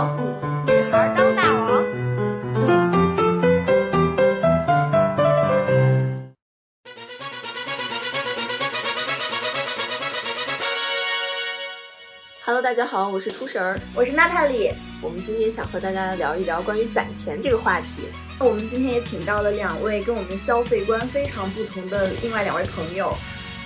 老虎，女孩当大王。Hello，大家好，我是初神儿。我是娜塔莉，我们今天想和大家聊一聊关于攒钱这个话题。我们今天也请到了两位跟我们消费观非常不同的另外两位朋友。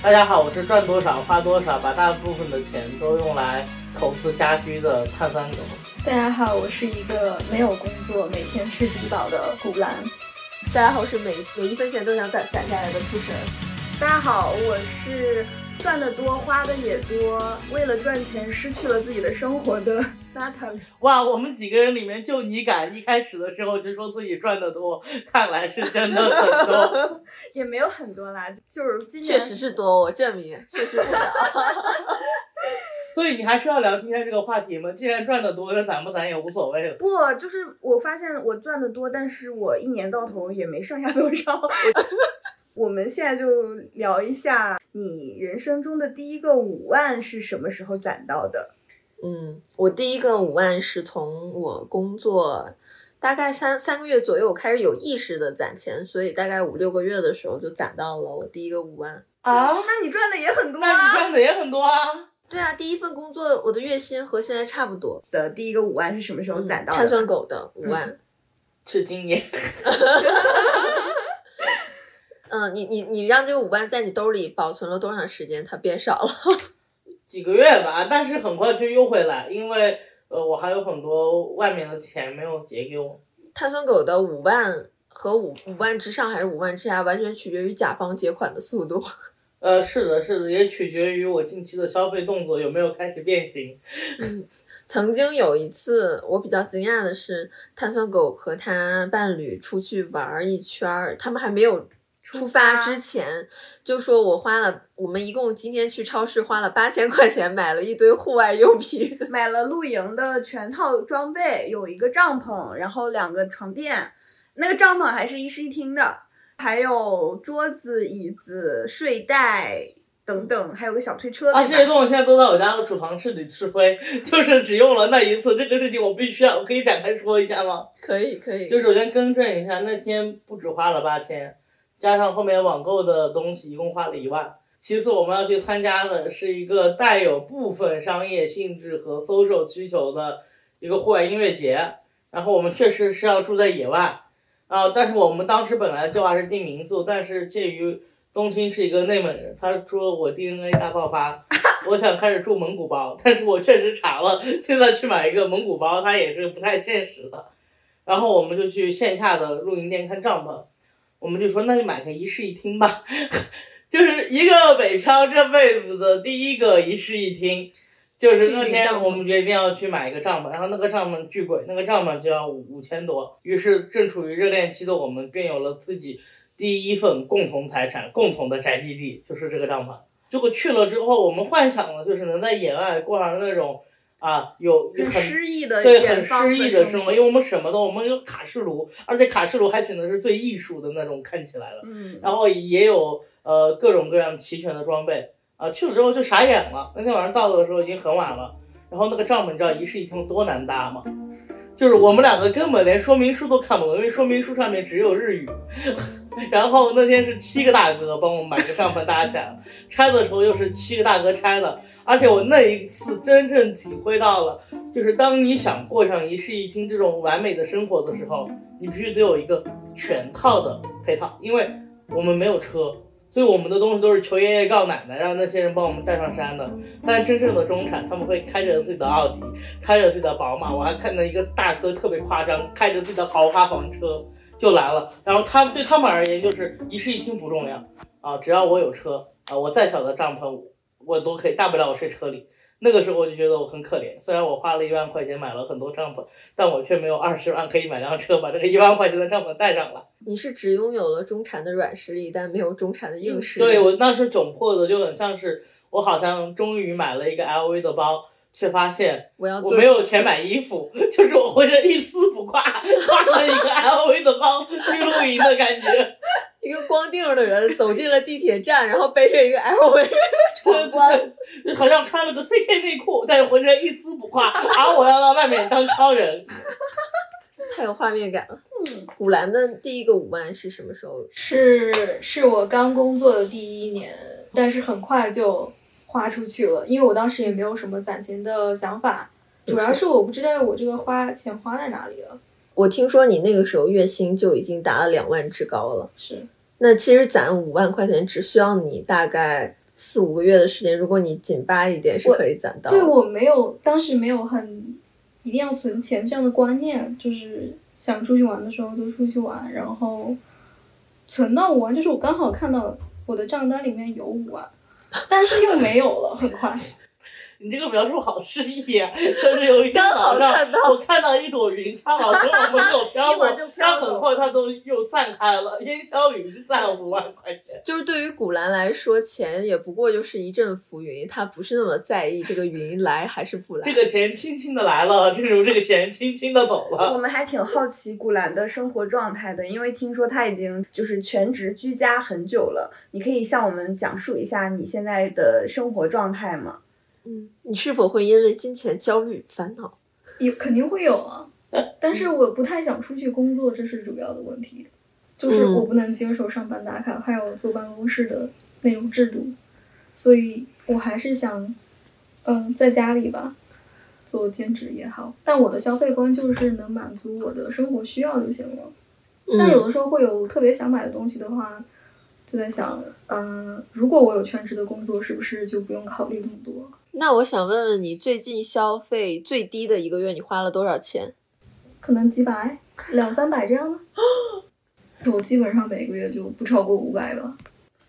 大家好，我是赚多少花多少，把大部分的钱都用来投资家居的碳酸狗。大家好，我是一个没有工作、每天吃低保的古兰。大家好，我是每每一分钱都想攒攒下来的兔神。大家好，我是赚的多花的也多，为了赚钱失去了自己的生活的娜塔莉。哇，我们几个人里面就你敢一开始的时候就说自己赚的多，看来是真的很多。也没有很多啦，就是今年确实是多，我证明确实不少。所以你还需要聊今天这个话题吗？既然赚的多，那攒不攒也无所谓了。不，就是我发现我赚的多，但是我一年到头也没剩下多少。我们现在就聊一下你人生中的第一个五万是什么时候攒到的？嗯，我第一个五万是从我工作大概三三个月左右，我开始有意识的攒钱，所以大概五六个月的时候就攒到了我第一个五万。啊，那你赚的也很多啊那你啊！赚的也很多啊。对啊，第一份工作我的月薪和现在差不多。的第一个五万是什么时候攒到的？碳酸狗的 五万。是今年。嗯，你你你让这个五万在你兜里保存了多长时间？它变少了。几个月吧，但是很快就又回来，因为呃我还有很多外面的钱没有结给我。碳酸狗的五万和五五万之上还是五万之下，完全取决于甲方结款的速度。呃，是的，是的，也取决于我近期的消费动作有没有开始变形。曾经有一次，我比较惊讶的是，碳酸狗和他伴侣出去玩儿一圈儿，他们还没有出发之前，就说我花了，我们一共今天去超市花了八千块钱买了一堆户外用品。买了露营的全套装备，有一个帐篷，然后两个床垫，那个帐篷还是一室一厅的，还有桌子、椅子、睡袋等等，还有个小推车。啊，这些东西现在都在我家的储藏室里吃灰，就是只用了那一次。这个事情我必须要，我可以展开说一下吗？可以可以，就首先更正一下，那天不止花了八千，加上后面网购的东西，一共花了一万。其次，我们要去参加的是一个带有部分商业性质和 social 需求的一个户外音乐节，然后我们确实是要住在野外，啊，但是我们当时本来计划是订民宿，但是介于冬青是一个内蒙人，他说我 DNA 大爆发，我想开始住蒙古包，但是我确实查了，现在去买一个蒙古包，它也是不太现实的。然后我们就去线下的露营店看帐篷，我们就说那就买个一室一厅吧，就是一个北漂这辈子的第一个一室一厅，就是那天我们决定要去买一个帐篷，然后那个帐篷巨贵，那个帐篷就要五五千多，于是正处于热恋期的我们便有了自己第一份共同财产、共同的宅基地，就是这个帐篷。结果去了之后，我们幻想的就是能在野外过上那种啊有很诗意的对，很诗意的的生活，因为我们什么都，我们有卡式炉，而且卡式炉还选的是最艺术的那种，看起来了。嗯，然后也有呃各种各样齐全的装备去了之后就傻眼了。那天晚上到的时候已经很晚了，然后那个帐篷你知道一室一厅多难搭吗？就是我们两个根本连说明书都看不懂，因为说明书上面只有日语。然后那天是七个大哥帮我们把这个帐篷搭起来了，拆的时候又是七个大哥拆的，而且我那一次真正体会到了，就是当你想过上一室一厅这种完美的生活的时候，你必须得有一个全套的配套，因为我们没有车，所以我们的东西都是求爷爷告奶奶，让那些人帮我们带上山的。但真正的中产，他们会开着自己的奥迪，开着自己的宝马，我还看到一个大哥特别夸张，开着自己的豪华房车就来了。然后他们对他们而言就是一室一厅不重要啊，只要我有车啊，我再小的帐篷我都可以，大不了我睡车里。那个时候我就觉得我很可怜，虽然我花了一万块钱买了很多帐篷，但我却没有二十万可以买辆车把这个一万块钱的帐篷带上了。你是只拥有了中产的软实力，但没有中产的硬实力。对我那时窘迫的就很像是我好像终于买了一个 LV 的包，却发现我要我没有钱买衣服，就是我浑身一丝不挂，挎了一个 LV 的包去露营的感觉。一个光腚的人走进了地铁站，然后背着一个 LV 闯关。好像穿了个 CK 内裤，但是浑身一丝不挂，而我要到外面当超人。太有画面感了。嗯，古兰的第一个五万是什么时候？是是我刚工作的第一年，但是很快就花出去了，因为我当时也没有什么攒钱的想法，主要是我不知道我这个花钱花在哪里了。我听说你那个时候月薪就已经达了两万之高了。是，那其实攒五万块钱只需要你大概四五个月的时间，如果你紧巴一点是可以攒到。对我没有当时没有很一定要存钱这样的观念，就是想出去玩的时候就出去玩，然后存到五万，就是我刚好看到我的账单里面有五万，但是又没有了，很快。你这个描述好诗意啊！就是有一天刚好早上看到，我看到一朵云，它往从我门口 飘过一会儿就，飘走但很快它都又散开了，烟消云散，五万块钱。就是对于古兰来说，钱也不过就是一阵浮云，他不是那么在意这个云来还是不来。这个钱轻轻的来了，正如这个钱轻轻的走了我。们还挺好奇古兰的生活状态的，因为听说他已经就是全职居家很久了。你可以向我们讲述一下你现在的生活状态吗？嗯，你是否会因为金钱焦虑烦恼？也肯定会有啊，但是我不太想出去工作，这是主要的问题，就是嗯我不能接受上班打卡，还有坐办公室的那种制度，所以我还是想，嗯，在家里吧，做兼职也好，但我的消费观就是能满足我的生活需要就行了。但有嗯，的时候会有特别想买的东西的话，就在想，嗯、如果我有全职的工作，是不是就不用考虑那么多？那我想问问你，最近消费最低的一个月你花了多少钱？可能几百、两三百这样的。我基本上每个月就不超过五百吧。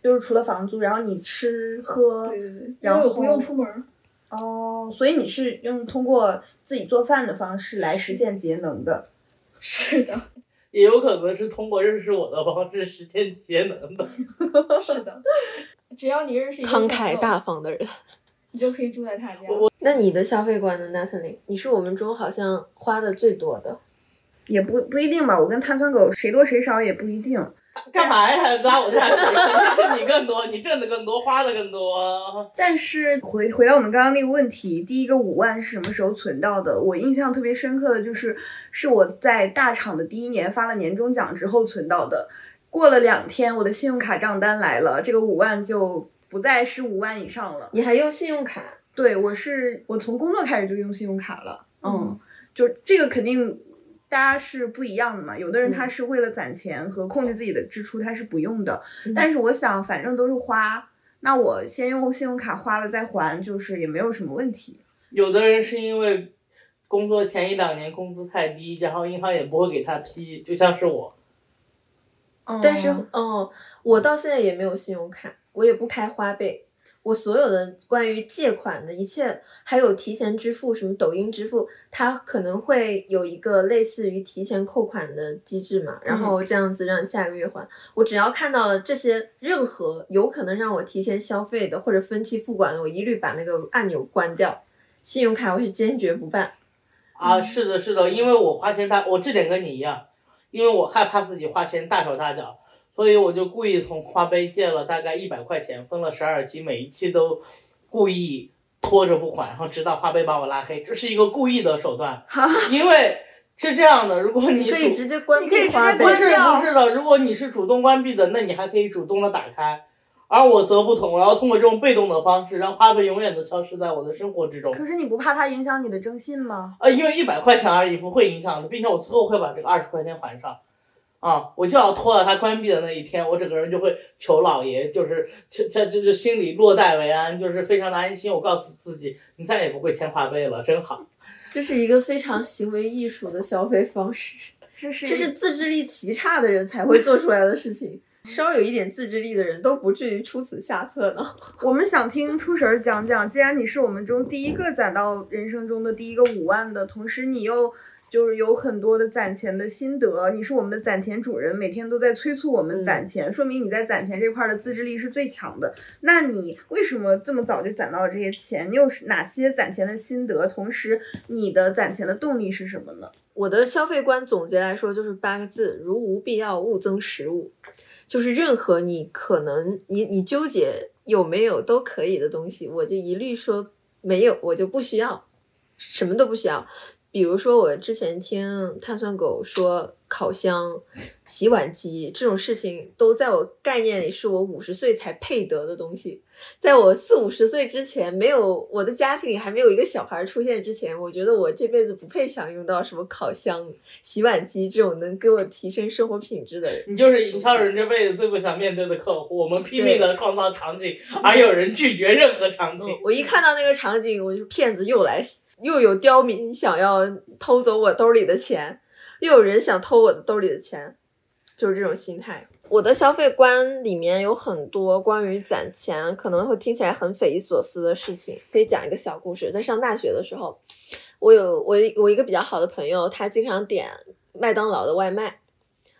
就是除了房租，然后你吃喝对对对，因然为我不用出门。哦，所以你是用通过自己做饭的方式来实现节能的。是的，也有可能是通过认识我的方式实现节能的。是的。只要你认识一个慷慨大，方的人。你就可以住在他家。我那你的消费观呢，Natalie？你是我们中好像花的最多的。也不不一定吧，我跟碳酸狗谁多谁少也不一定。干嘛呀？拉我下水？肯定是你更多，你挣的更多，花的更多。但是回回到我们刚刚那个问题，第一个五万是什么时候存到的？我印象特别深刻的就是，是我在大厂的第一年发了年终奖之后存到的。过了两天，我的信用卡账单来了，这个五万就不再是五万以上了。你还用信用卡？对，我是我从工作开始就用信用卡了，嗯，嗯就这个肯定大家是不一样的嘛。有的人他嗯是为了攒钱和控制自己的支出，他是不用的。嗯但是我想，反正都是花，那我先用信用卡花了再还，就是也没有什么问题。有的人是因为工作前一两年工资太低，然后银行也不会给他批，就像是我。但是嗯哦，我到现在也没有信用卡，我也不开花呗。我所有的关于借款的一切，还有提前支付，什么抖音支付，它可能会有一个类似于提前扣款的机制嘛，然后这样子让你下个月还。我只要看到了这些任何有可能让我提前消费的或者分期付款的，我一律把那个按钮关掉。信用卡我是坚决不办。啊，是的，是的，因为我花钱大，我这点跟你一样，因为我害怕自己花钱大手大脚，所以我就故意从花呗借了大概一百块钱，分了十二期，每一期都故意拖着不还，然后直到花呗把我拉黑，这是一个故意的手段，因为是这样的，如果你你可以直接关你可以直接闭花呗。不是不是的，如果你是主动关闭的，那你还可以主动的打开，而我则不同，我要通过这种被动的方式，让花呗永远的消失在我的生活之中。可是你不怕它影响你的征信吗？呃，因为一百块钱而已，不会影响的，并且我最后会把这个二十块钱还上。啊，我就要拖到它关闭的那一天，我整个人就会求老爷，就是求这就是心里落袋为安，就是非常的安心。我告诉自己，你再也不会欠花呗了，真好。这是一个非常行为艺术的消费方式。这是这是自制力极差的人才会做出来的事情。稍有一点自制力的人都不至于出此下策呢。我们想听出神儿讲讲，既然你是我们中第一个攒到人生中的第一个五万的，同时你又就是有很多的攒钱的心得，你是我们的攒钱主人，每天都在催促我们攒钱，说明你在攒钱这块儿的自制力是最强的。那你为什么这么早就攒到了这些钱？你有哪些攒钱的心得？同时，你的攒钱的动力是什么呢？我的消费观总结来说就是八个字：如无必要，勿增食物。就是任何你可能你你纠结有没有都可以的东西，我就一律说没有，我就不需要，什么都不需要。比如说，我之前听碳酸狗说，烤箱、洗碗机这种事情，都在我概念里是我五十岁才配得的东西。在我四五十岁之前，没有我的家庭里还没有一个小孩出现之前，我觉得我这辈子不配享用到什么烤箱、洗碗机这种能给我提升生活品质的人。你就是营销人这辈子最不想面对的客户。我们拼命的创造场景，而有人拒绝任何场景。我一看到那个场景，我就骗子又来。又有刁民想要偷走我兜里的钱，又有人想偷我的兜里的钱，就是这种心态。我的消费观里面有很多关于攒钱，可能会听起来很匪夷所思的事情。可以讲一个小故事。在上大学的时候，我有我我一个比较好的朋友，他经常点麦当劳的外卖。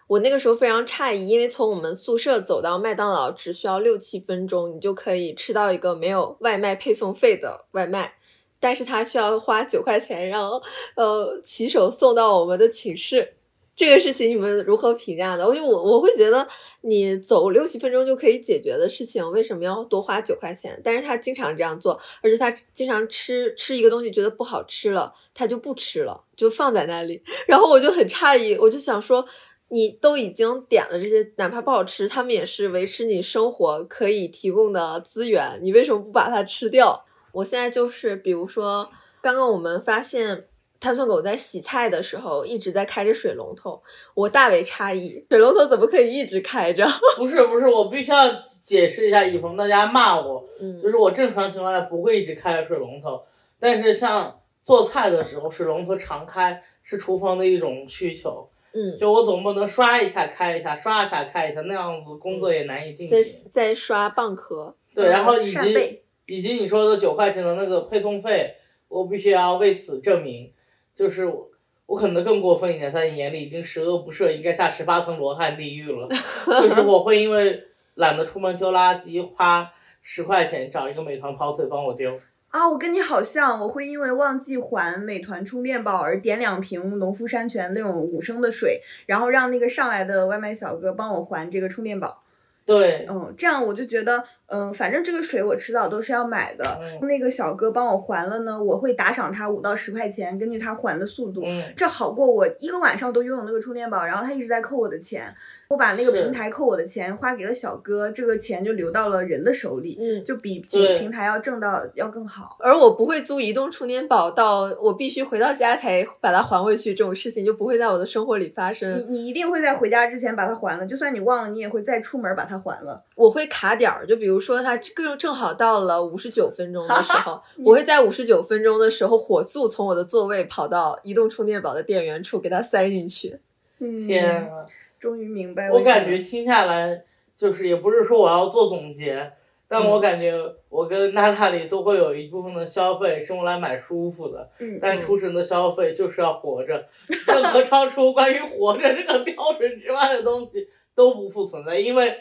我那个时候非常诧异，因为从我们宿舍走到麦当劳只需要六七分钟，你就可以吃到一个没有外卖配送费的外卖。但是他需要花九块钱让呃骑手送到我们的寝室，这个事情你们如何评价的？我就我我会觉得你走六七分钟就可以解决的事情，为什么要多花九块钱？但是他经常这样做，而且他经常吃吃一个东西觉得不好吃了，他就不吃了，就放在那里。然后我就很诧异，我就想说，你都已经点了这些，哪怕不好吃，他们也是维持你生活可以提供的资源，你为什么不把它吃掉？我现在就是，比如说，刚刚我们发现碳酸狗在洗菜的时候一直在开着水龙头，我大为诧异，水龙头怎么可以一直开着？不是不是，我必须要解释一下，以防大家骂我，就是我正常情况下不会一直开着水龙头，但是像做菜的时候，水龙头常开是厨房的一种需求，嗯，就我总不能刷一下开一下，刷一下开一下，那样子工作也难以进行。在在刷蚌壳，对，然后以及。以及你说的九块钱的那个配送费，我必须要为此证明，就是我我可能更过分一点，在你眼里已经十恶不赦，应该下十八层罗汉地狱了。就是我会因为懒得出门丢垃圾，花十块钱找一个美团跑腿帮我丢。啊，我跟你好像，我会因为忘记还美团充电宝而点两瓶农夫山泉那种五升的水，然后让那个上来的外卖小哥帮我还这个充电宝。对，嗯，这样我就觉得。嗯，反正这个水我迟早都是要买的。那个小哥帮我还了呢，我会打赏他五到十块钱，根据他还的速度。这好过我一个晚上都拥有那个充电宝，然后他一直在扣我的钱。我把那个平台扣我的钱花给了小哥，这个钱就流到了人的手里，嗯就比平台要挣到要更好。而我不会租移动充电宝到我必须回到家才把它还回去，这种事情就不会在我的生活里发生。你你一定会在回家之前把它还了，就算你忘了，你也会再出门把它还了。我会卡点儿，就比如说他正正好到了五十九分钟的时 候，我会在五十九分钟的时候火速从我的座位跑到移动充电宝的电源处给它塞进去。天啊！终于明白，我感觉听下来就是也不是说我要做总结，但我感觉我跟娜塔莉都会有一部分的消费是用来买舒服的，但出神的消费就是要活着，任何超出关于活着这个标准之外的东西都不复存在，因为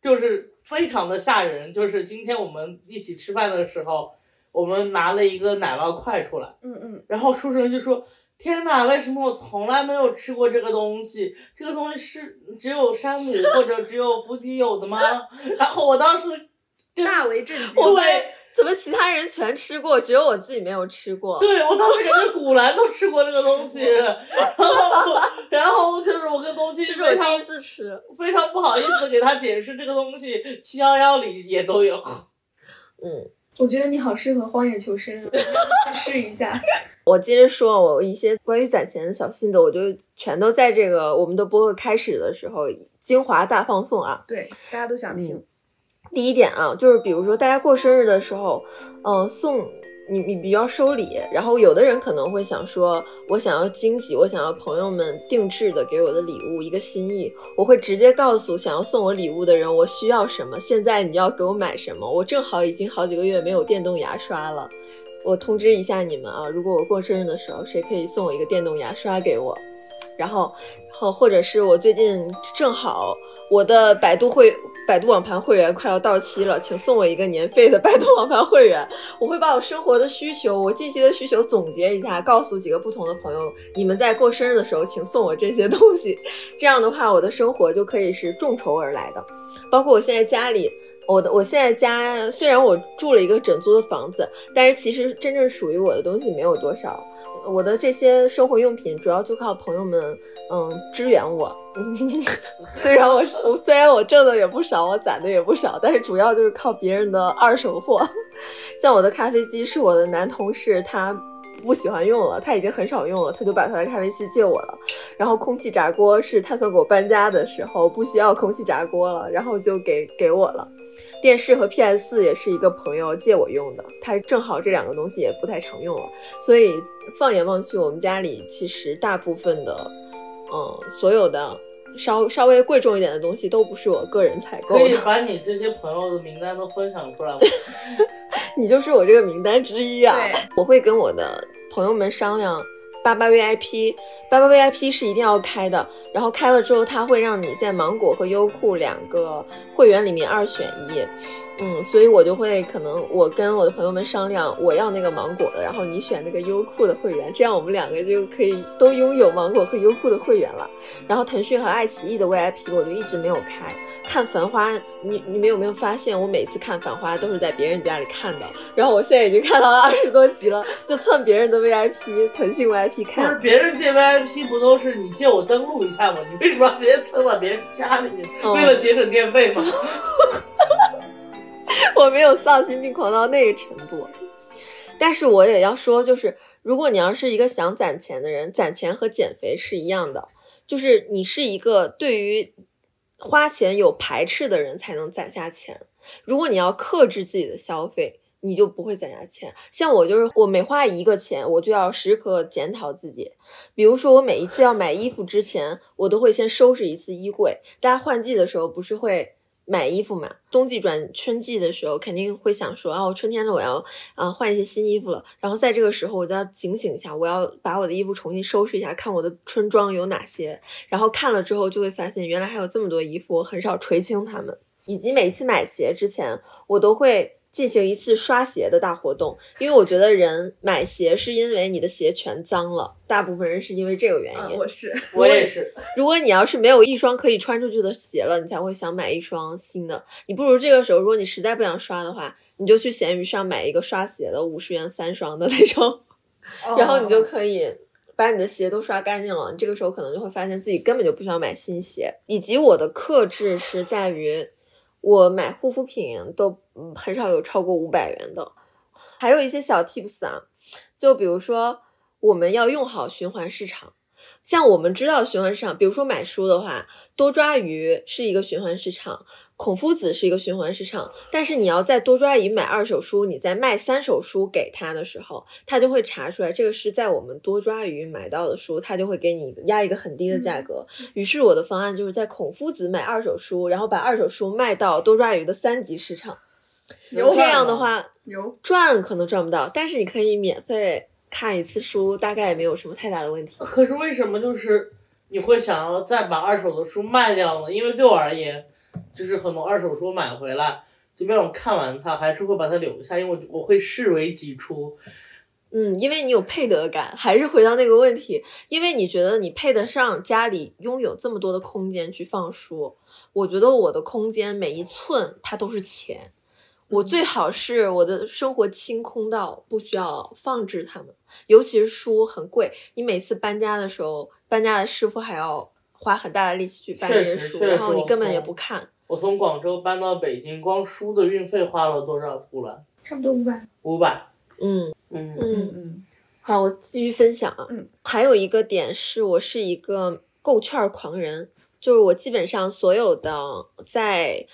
就是非常的吓人。就是今天我们一起吃饭的时候，我们拿了一个奶酪块出来，嗯嗯，然后书生就说。天哪，为什么我从来没有吃过这个东西？这个东西是只有山姆或者只有伏地有的吗？然后我当时大为震惊。对，怎么其他人全吃过，只有我自己没有吃过？对，我当时感觉古兰都吃过这个东西，然后然后就是我跟东青，这是我第一次吃，非常不好意思给他解释这个东西，七幺幺里也都有。嗯，我觉得你好适合荒野求生，试一下。我接着说，我一些关于攒钱的小心得，我就全都在这个我们的播客开始的时候精华大放送啊！对，大家都想听。第一点啊，就是比如说大家过生日的时候，嗯，送你你比较收礼，然后有的人可能会想说，我想要惊喜，我想要朋友们定制的给我的礼物一个心意，我会直接告诉想要送我礼物的人我需要什么，现在你要给我买什么，我正好已经好几个月没有电动牙刷了。我通知一下你们啊，如果我过生日的时候，谁可以送我一个电动牙刷给我？然后，后或者是我最近正好我的百度会百度网盘会员快要到期了，请送我一个年费的百度网盘会员。我会把我生活的需求，我近期的需求总结一下，告诉几个不同的朋友，你们在过生日的时候，请送我这些东西。这样的话，我的生活就可以是众筹而来的。包括我现在家里，我的我现在家虽然我住了一个整租的房子，但是其实真正属于我的东西没有多少。我的这些生活用品主要就靠朋友们，嗯，支援我。虽然我我虽然我挣的也不少，我攒的也不少，但是主要就是靠别人的二手货。像我的咖啡机是我的男同事，他不喜欢用了，他已经很少用了，他就把他的咖啡机借我了。然后空气炸锅是他算给我搬家的时候不需要空气炸锅了，然后就给给我了。电视和 PS 四也是一个朋友借我用的，他正好这两个东西也不太常用了，所以放眼望去，我们家里其实大部分的，嗯，所有的稍稍微贵重一点的东西都不是我个人采购可以，把你这些朋友的名单都分享出来吗？你就是我这个名单之一啊。对，我会跟我的朋友们商量。八八 VIP，八八 VIP 是一定要开的，然后开了之后，它会让你在芒果和优酷两个会员里面二选一，嗯，所以我就会可能我跟我的朋友们商量，我要那个芒果的，然后你选那个优酷的会员，这样我们两个就可以都拥有芒果和优酷的会员了。然后腾讯和爱奇艺的 VIP 我就一直没有开。看《繁花》，你你们有没有发现，我每次看《繁花》都是在别人家里看的，然后我现在已经看到了二十多集了，就蹭别人的 VIP，腾讯 VIP 不是看。别人借 VIP 不都是你借我登录一下吗？你为什么要直接蹭到别人家里面？哦为了节省电费吗？我没有丧心病狂到那个程度，但是我也要说，就是如果你要是一个想攒钱的人，攒钱和减肥是一样的，就是你是一个对于花钱有排斥的人才能攒下钱。如果你要克制自己的消费，你就不会攒下钱。像我就是，我每花一个钱，我就要时刻检讨自己。比如说，我每一次要买衣服之前，我都会先收拾一次衣柜。大家换季的时候不是会买衣服嘛？冬季转春季的时候，肯定会想说，哦，春天了，我要啊、换一些新衣服了。然后在这个时候，我就要警醒一下，我要把我的衣服重新收拾一下，看我的春装有哪些。然后看了之后，就会发现原来还有这么多衣服，我很少垂青它们。以及每次买鞋之前，我都会进行一次刷鞋的大活动，因为我觉得人买鞋是因为你的鞋全脏了，大部分人是因为这个原因。嗯，我是我也是，如果你要是没有一双可以穿出去的鞋了，你才会想买一双新的。你不如这个时候，如果你实在不想刷的话，你就去闲鱼上买一个刷鞋的五十元三双的那种，然后你就可以把你的鞋都刷干净了。你这个时候可能就会发现自己根本就不需要买新鞋。以及我的克制是在于，我买护肤品都很少有超过五百元的。还有一些小 tips 啊，就比如说我们要用好循环市场。像我们知道循环市场，比如说买书的话，多抓鱼是一个循环市场，孔夫子是一个循环市场。但是你要在多抓鱼买二手书，你在卖三手书给他的时候，他就会查出来这个是在我们多抓鱼买到的书，他就会给你压一个很低的价格。于是我的方案就是在孔夫子买二手书，然后把二手书卖到多抓鱼的三级市场。有这样的话，有赚可能赚不到，但是你可以免费看一次书，大概也没有什么太大的问题。可是为什么就是你会想要再把二手的书卖掉呢？因为对我而言，就是很多二手书买回来，即便我看完它，还是会把它留下，因为我我会视为己出。嗯，因为你有配得感，还是回到那个问题，因为你觉得你配得上家里拥有这么多的空间去放书。我觉得我的空间每一寸它都是钱，我最好是我的生活清空到不需要放置它们，尤其是书很贵，你每次搬家的时候，搬家的师傅还要花很大的力气去搬这些书，然后你根本也不看。我从广州搬到北京，光书的运费花了多少出来？差不多五百。五百。嗯嗯嗯。嗯好，我继续分享啊。嗯，还有一个点是我是一个购券狂人，就是我基本上所有的在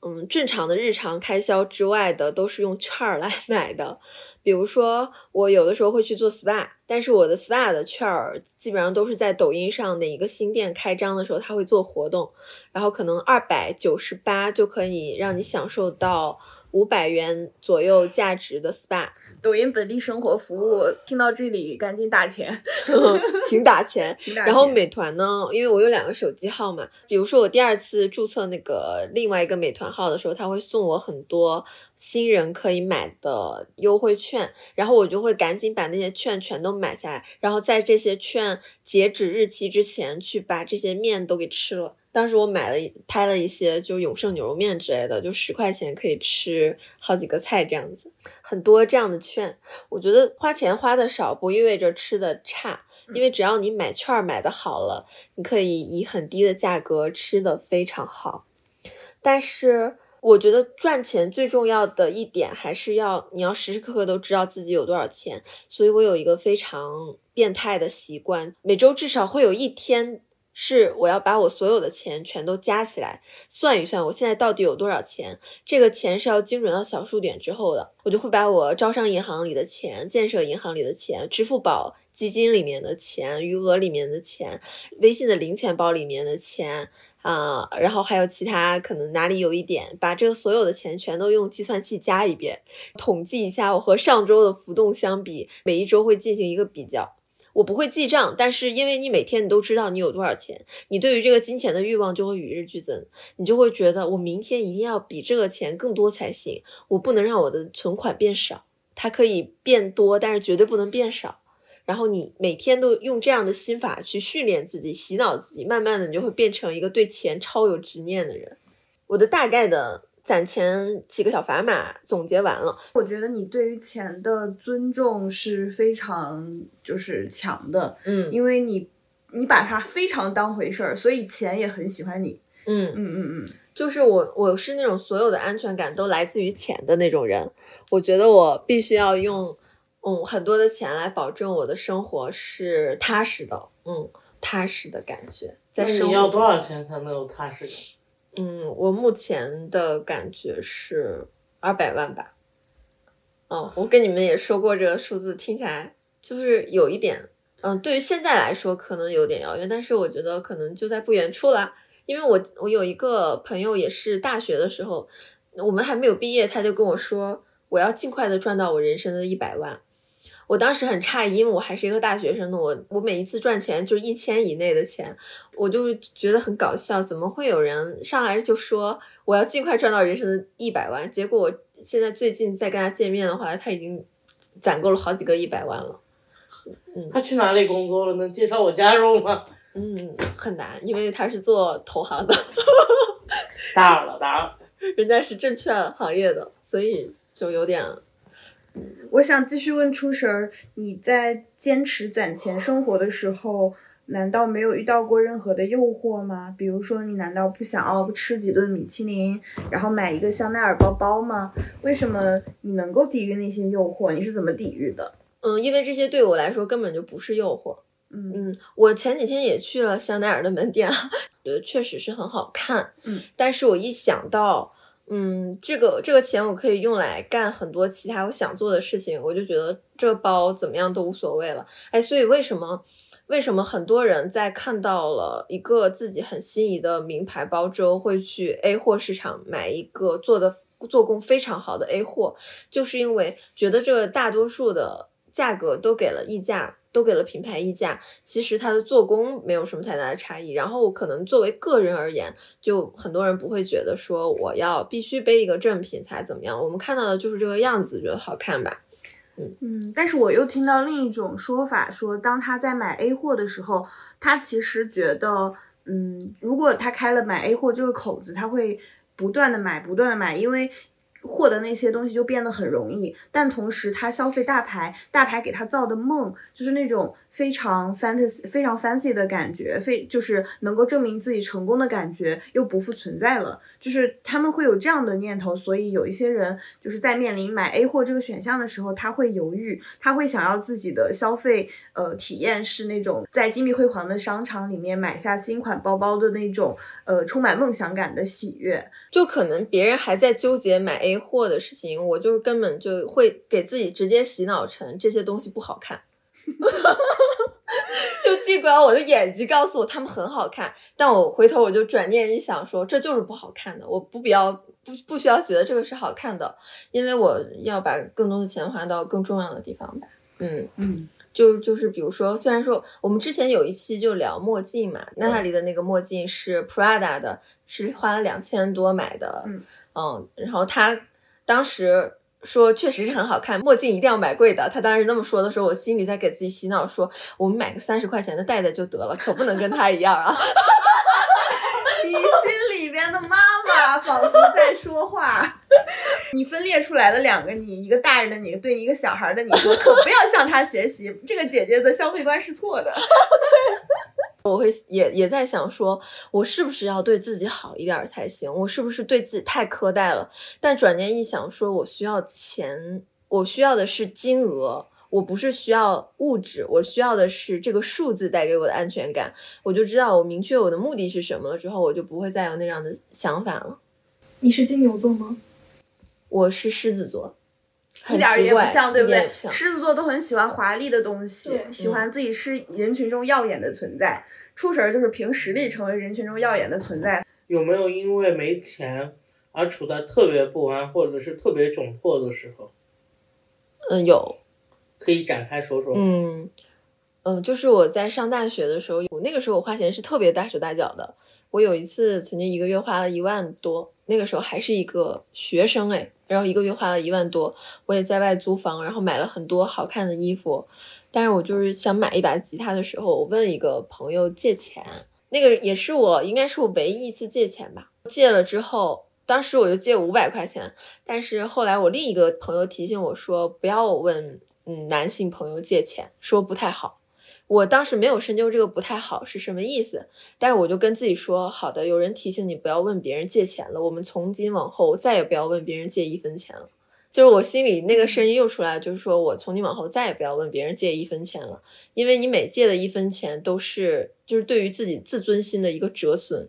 嗯正常的日常开销之外的都是用券儿来买的。比如说，我有的时候会去做 SPA，但是我的 SPA 的券儿基本上都是在抖音上哪一个新店开张的时候，他会做活动，然后可能二百九十八就可以让你享受到五百元左右价值的 SPA。抖音本地生活服务，听到这里赶紧打钱，请打钱。然后美团呢，因为我有两个手机号嘛，比如说我第二次注册那个另外一个美团号的时候，他会送我很多新人可以买的优惠券，然后我就会赶紧把那些券全都买下来，然后在这些券截止日期之前去把这些面都给吃了。当时我买了一拍了一些就永盛牛肉面之类的，就十块钱可以吃好几个菜这样子，很多这样的券。我觉得花钱花的少不意味着吃的差，因为只要你买券儿买的好了，你可以以很低的价格吃的非常好。但是我觉得赚钱最重要的一点还是要你要时时刻刻都知道自己有多少钱，所以我有一个非常变态的习惯，每周至少会有一天。是我要把我所有的钱全都加起来，算一算我现在到底有多少钱。这个钱是要精准到小数点之后的，我就会把我招商银行里的钱、建设银行里的钱、支付宝基金里面的钱、余额里面的钱、微信的零钱包里面的钱啊、然后还有其他可能哪里有一点，把这个所有的钱全都用计算器加一遍，统计一下我和上周的浮动相比，每一周会进行一个比较。我不会记账，但是因为你每天你都知道你有多少钱，你对于这个金钱的欲望就会与日俱增，你就会觉得我明天一定要比这个钱更多才行，我不能让我的存款变少，它可以变多，但是绝对不能变少。然后你每天都用这样的心法去训练自己、洗脑自己，慢慢的你就会变成一个对钱超有执念的人。我的大概的攒钱几个小砝码总结完了，我觉得你对于钱的尊重是非常就是强的，嗯因为你你把它非常当回事儿，所以钱也很喜欢你。嗯嗯嗯嗯，就是我，我是那种所有的安全感都来自于钱的那种人。我觉得我必须要用，嗯，很多的钱来保证我的生活是踏实的，嗯，踏实的感觉。在那生活你要多少钱才能有踏实感？嗯，我目前的感觉是二百万吧。哦，我跟你们也说过这个数字，听起来就是有一点，嗯，对于现在来说可能有点遥远，但是我觉得可能就在不远处啦。因为我我有一个朋友也是大学的时候，我们还没有毕业，他就跟我说，我要尽快的赚到我人生的一百万。我当时很诧异，因为我还是一个大学生呢，我我每一次赚钱就是一千以内的钱，我就觉得很搞笑，怎么会有人上来就说我要尽快赚到人生的一百万？结果我现在最近再跟他见面的话，他已经攒够了好几个一百万了。嗯他去哪里工作了？能介绍我加入吗？嗯，很难，因为他是做投行的，打扰了，打扰了。人家是证券行业的，所以就有点我想继续问初神儿，你在坚持攒钱生活的时候，难道没有遇到过任何的诱惑吗？比如说，你难道不想要吃几顿米其林，然后买一个香奈儿包包吗？为什么你能够抵御那些诱惑？你是怎么抵御的？嗯，因为这些对我来说根本就不是诱惑。嗯嗯，我前几天也去了香奈儿的门店，觉得确实是很好看。嗯，但是我一想到，嗯，这个这个钱我可以用来干很多其他我想做的事情，我就觉得这包怎么样都无所谓了。哎，所以为什么为什么很多人在看到了一个自己很心仪的名牌包之后，会去 A 货市场买一个做的做工非常好的 A 货，就是因为觉得这个大多数的价格都给了溢价。都给了品牌溢价，其实它的做工没有什么太大的差异。然后可能作为个人而言，就很多人不会觉得说我要必须背一个正品才怎么样。我们看到的就是这个样子，觉得好看吧。嗯，但是我又听到另一种说法，说当他在买 A 货的时候，他其实觉得，嗯，如果他开了买 A 货这个口子，他会不断的买，不断的买，因为。获得那些东西就变得很容易，但同时他消费大牌，大牌给他造的梦就是那种非常 fantasy、非常 fancy 的感觉，非就是能够证明自己成功的感觉又不复存在了，就是他们会有这样的念头，所以有一些人就是在面临买 A 货这个选项的时候，他会犹豫，他会想要自己的消费呃体验是那种在金碧辉煌的商场里面买下新款包包的那种呃充满梦想感的喜悦，就可能别人还在纠结买 A 货的事情，我就是根本就会给自己直接洗脑成这些东西不好看。就尽管，我的眼睛告诉我他们很好看，但我回头我就转念一想说，这就是不好看的，我不必要不不需要觉得这个是好看的，因为我要把更多的钱花到更重要的地方吧。嗯，嗯，就就是比如说，虽然说我们之前有一期就聊墨镜嘛，娜塔莉的那个墨镜是 Prada 的，是花了两千多买的，嗯然后他当时说确实是很好看，墨镜一定要买贵的。他当时那么说的时候，我心里在给自己洗脑说，我们买个三十块钱的戴戴就得了，可不能跟他一样啊。你心里边的妈妈仿佛在说话。你分裂出来了两个你，一个大人的你对一个小孩的你说，可不要向他学习，这个姐姐的消费观是错的。我会也也在想说，我是不是要对自己好一点儿才行？我是不是对自己太苛待了？但转念一想，说我需要钱，我需要的是金额，我不是需要物质，我需要的是这个数字带给我的安全感。我就知道我明确我的目的是什么了之后，我就不会再有那样的想法了。你是金牛座吗？我是狮子座，一点也不像，对不对？狮子座都很喜欢华丽的东西，喜欢自己是人群中耀眼的存在，出神儿就是凭实力成为人群中耀眼的存在。有没有因为没钱而处在特别不安或者是特别窘迫的时候？嗯，有，可以展开说说。嗯嗯，就是我在上大学的时候，我那个时候我花钱是特别大手大脚的。我有一次曾经一个月花了一万多，那个时候还是一个学生哎，然后一个月花了一万多，我也在外租房，然后买了很多好看的衣服。但是我就是想买一把吉他的时候，我问一个朋友借钱，那个也是我应该是我唯一一次借钱吧。借了之后，当时我就借五百块钱，但是后来我另一个朋友提醒我说，不要问嗯男性朋友借钱，说不太好。我当时没有深究这个不太好是什么意思，但是我就跟自己说，好的，有人提醒你不要问别人借钱了，我们从今往后再也不要问别人借一分钱了。就是我心里那个声音又出来了，就是说我从今往后再也不要问别人借一分钱了，因为你每借的一分钱都是就是对于自己自尊心的一个折损。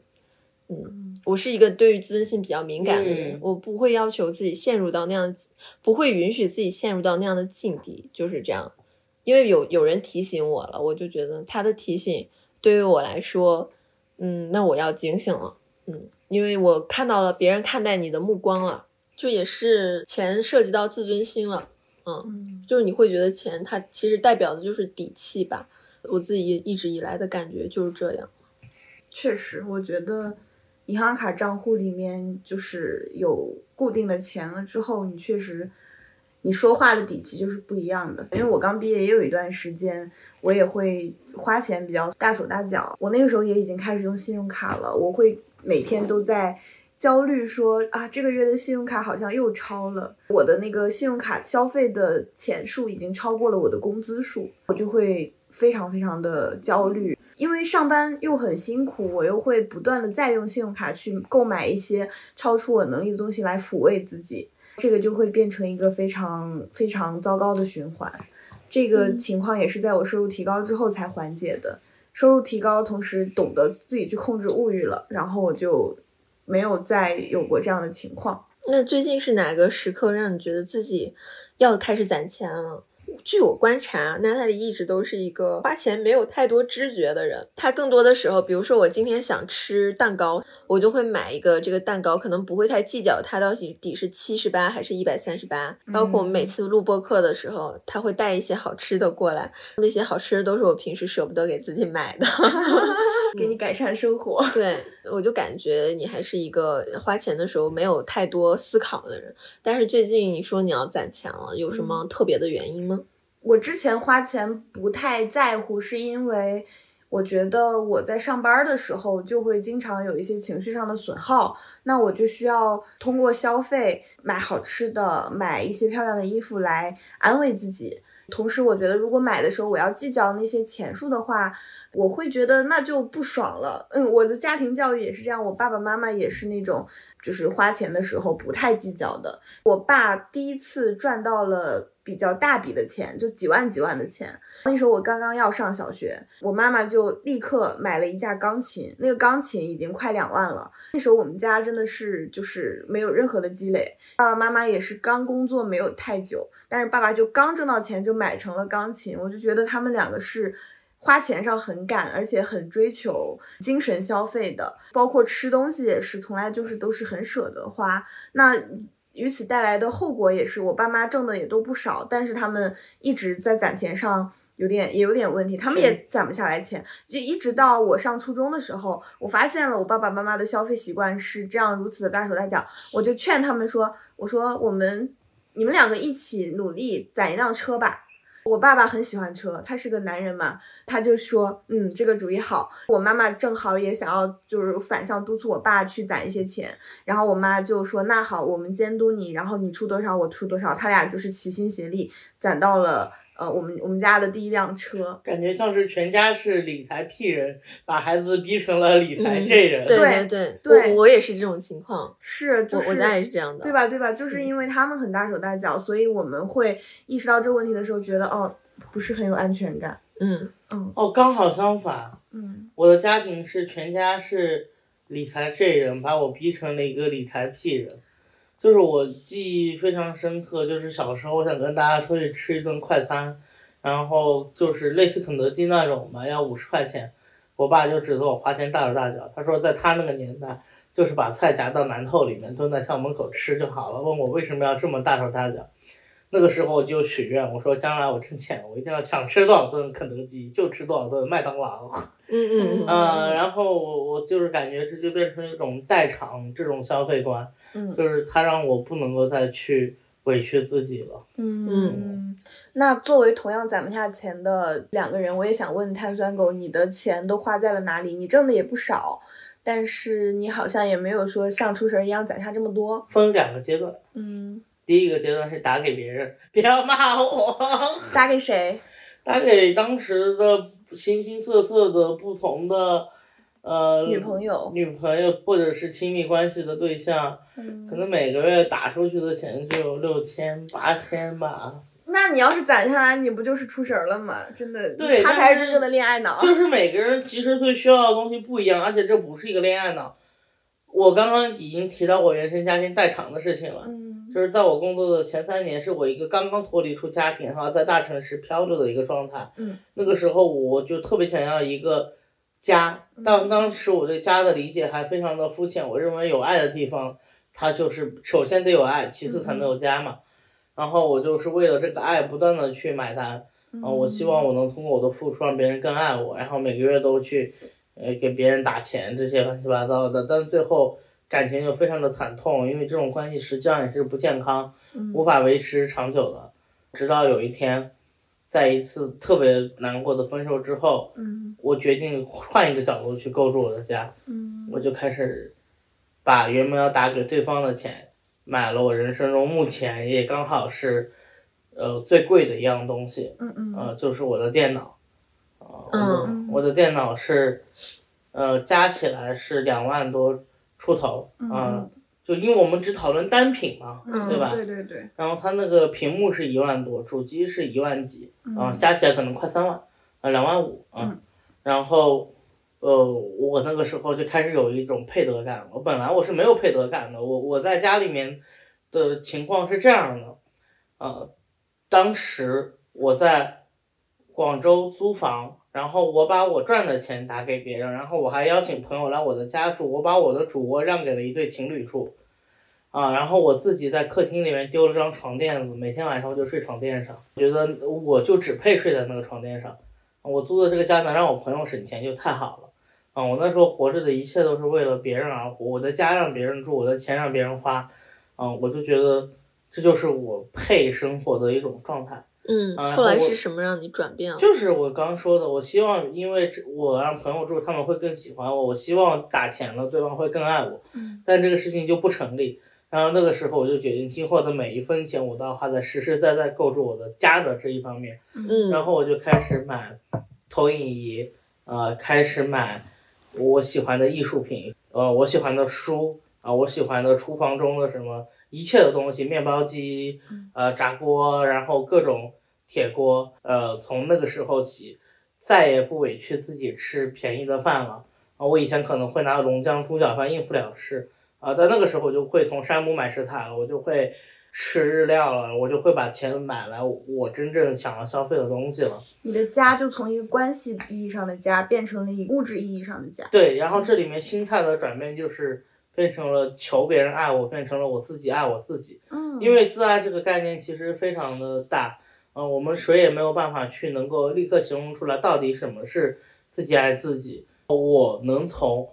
嗯，我是一个对于自尊心比较敏感的人，嗯我不会要求自己陷入到那样的，不会允许自己陷入到那样的境地，就是这样。因为有有人提醒我了，我就觉得他的提醒对于我来说，嗯，那我要警醒了，嗯，因为我看到了别人看待你的目光了，就也是钱涉及到自尊心了，嗯，就是你会觉得钱它其实代表的就是底气吧，我自己一直以来的感觉就是这样。确实，我觉得银行卡账户里面就是有固定的钱了之后，你确实你说话的底气就是不一样的。因为我刚毕业也有一段时间，我也会花钱比较大手大脚。我那个时候也已经开始用信用卡了，我会每天都在。焦虑说啊，这个月的信用卡好像又超了，我的那个信用卡消费的钱数已经超过了我的工资数，我就会非常非常的焦虑。因为上班又很辛苦，我又会不断的再用信用卡去购买一些超出我能力的东西来抚慰自己，这个就会变成一个非常非常糟糕的循环。这个嗯情况也是在我收入提高之后才缓解的。收入提高，同时懂得自己去控制物欲了，然后我就没有再有过这样的情况。那最近是哪个时刻让你觉得自己要开始攒钱了？据我观察，娜塔莉一直都是一个花钱没有太多知觉的人。她更多的时候，比如说我今天想吃蛋糕，我就会买一个这个蛋糕，可能不会太计较它到底底是七十八还是一百三十八。包括我们每次录播课的时候，她会带一些好吃的过来，那些好吃的都是我平时舍不得给自己买的。给你改善生活。对，我就感觉你还是一个花钱的时候没有太多思考的人。但是最近你说你要攒钱了，有什么特别的原因吗？我之前花钱不太在乎，是因为我觉得我在上班的时候就会经常有一些情绪上的损耗，那我就需要通过消费买好吃的，买一些漂亮的衣服来安慰自己。同时，我觉得如果买的时候我要计较那些钱数的话，我会觉得那就不爽了。嗯，我的家庭教育也是这样，我爸爸妈妈也是那种就是花钱的时候不太计较的。我爸第一次赚到了比较大笔的钱，就几万几万的钱。那时候我刚刚要上小学，我妈妈就立刻买了一架钢琴，那个钢琴已经快两万了。那时候我们家真的是就是没有任何的积累，爸爸妈妈也是刚工作没有太久，但是爸爸就刚挣到钱就买成了钢琴，我就觉得他们两个是。花钱上很赶，而且很追求精神消费的，包括吃东西也是，从来就是都是很舍得花。那与此带来的后果也是，我爸妈挣的也都不少，但是他们一直在攒钱上有点也有点问题，他们也攒不下来钱。就一直到我上初中的时候，我发现了我爸爸妈妈的消费习惯是这样如此的大手大脚，我就劝他们说：“我说我们你们两个一起努力攒一辆车吧。”我爸爸很喜欢车，他是个男人嘛，他就说，嗯，这个主意好。我妈妈正好也想要，就是反向督促我爸去攒一些钱，然后我妈就说，那好，我们监督你，然后你出多少，我出多少，他俩就是齐心协力攒到了。呃，我们我们家的第一辆车，感觉像是全家是理财屁人，把孩子逼成了理财 J 人。对对对对我我也是这种情况，是，就是我我家也是这样的，对？吧？对吧？就是因为他们很大手大脚，所以我们会意识到这个问题的时候，觉得哦，不是很有安全感。嗯嗯哦，刚好相反，嗯我的家庭是全家是理财 J 人，把我逼成了一个理财屁人。就是我记忆非常深刻，就是小时候我想跟大家出去吃一顿快餐，然后就是类似肯德基那种嘛，要五十块钱，我爸就指责我花钱大手大脚。他说在他那个年代，就是把菜夹到馒头里面，蹲在校门口吃就好了，问我为什么要这么大手大脚。那个时候我就许愿，我说将来我挣钱，我一定要想吃多少顿肯德基就吃多少顿麦当劳。嗯嗯嗯 呃，然后我我就是感觉这就变成一种代偿这种消费观，嗯就是它让我不能够再去委屈自己了。嗯。那作为同样攒不下钱的两个人，我也想问碳酸狗，你的钱都花在了哪里？你挣的也不少，但是你好像也没有说像出神一样攒下这么多。分两个阶段，嗯，第一个阶段是打给别人，不要骂我，打给谁？打给当时的形形色色的不同的呃女朋友。女朋友或者是亲密关系的对象，嗯可能每个月打出去的钱就有六千八千吧。那你要是攒下来，你不就是出神儿了吗？真的，对他才是真正的恋爱脑。就是每个人其实最需要的东西不一样，而且这不是一个恋爱脑。我刚刚已经提到我原生家庭代偿的事情了，嗯就是在我工作的前三年，是我一个刚刚脱离出家庭，然后在大城市飘着的一个状态。嗯，那个时候我就特别想要一个家，但当时我对家的理解还非常的肤浅，我认为有爱的地方，它就是首先得有爱，其次才能有家嘛。然后我就是为了这个爱不断的去买单，嗯啊，我希望我能通过我的付出让别人更爱我，然后每个月都去，呃，给别人打钱这些乱七八糟的，但是最后感情就非常的惨痛，因为这种关系实际上也是不健康，嗯无法维持长久的。直到有一天，在一次特别难过的分手之后，嗯。我决定换一个角度去构筑我的家，嗯我就开始把原本要打给对方的钱，买了我人生中目前也刚好是，呃最贵的一样东西，呃，就是我的电脑，呃，我的嗯。我的电脑是，呃，加起来是两万多出头，嗯呃就因为我们只讨论单品嘛，嗯，对吧？对对对，然后它那个屏幕是一万多，主机是一万几，啊、嗯加起来可能快三万，啊，两万五啊，嗯。然后，呃，我那个时候就开始有一种配得感，我本来我是没有配得感的，我我在家里面的情况是这样的，呃，当时我在广州租房，然后我把我赚的钱打给别人，然后我还邀请朋友来我的家住，我把我的主卧让给了一对情侣住。啊，然后我自己在客厅里面丢了张床垫子，每天晚上我就睡床垫上，觉得我就只配睡在那个床垫上。我租的这个家能让我朋友省钱就太好了。啊，我那时候活着的一切都是为了别人而活，我的家让别人住，我的钱让别人花，啊，我就觉得这就是我配生活的一种状态。嗯，啊后来是什么让你转变了？就是我刚说的，我希望因为这我让朋友住，他们会更喜欢我。我希望打钱了，对方会更爱我。嗯但这个事情就不成立。然后那个时候我就决定，今后的每一分钱我都要花在实实在在构筑我的家的这一方面。嗯，然后我就开始买投影仪，呃，开始买我喜欢的艺术品，呃，我喜欢的书啊、我喜欢的厨房中的什么一切的东西，面包机，呃，炸锅，然后各种铁锅，呃，从那个时候起，再也不委屈自己吃便宜的饭了。啊，我以前可能会拿龙江猪脚饭应付了事，啊，在那个时候我就会从山姆买食材了，我就会吃日料了，我就会把钱买来我真正想要消费的东西了。你的家就从一个关系意义上的家变成了一个物质意义上的家。对，然后这里面心态的转变就是变成了求别人爱我，变成了我自己爱我自己。嗯，因为自爱这个概念其实非常的大，嗯、我们谁也没有办法去能够立刻形容出来到底什么是自己爱自己。我能从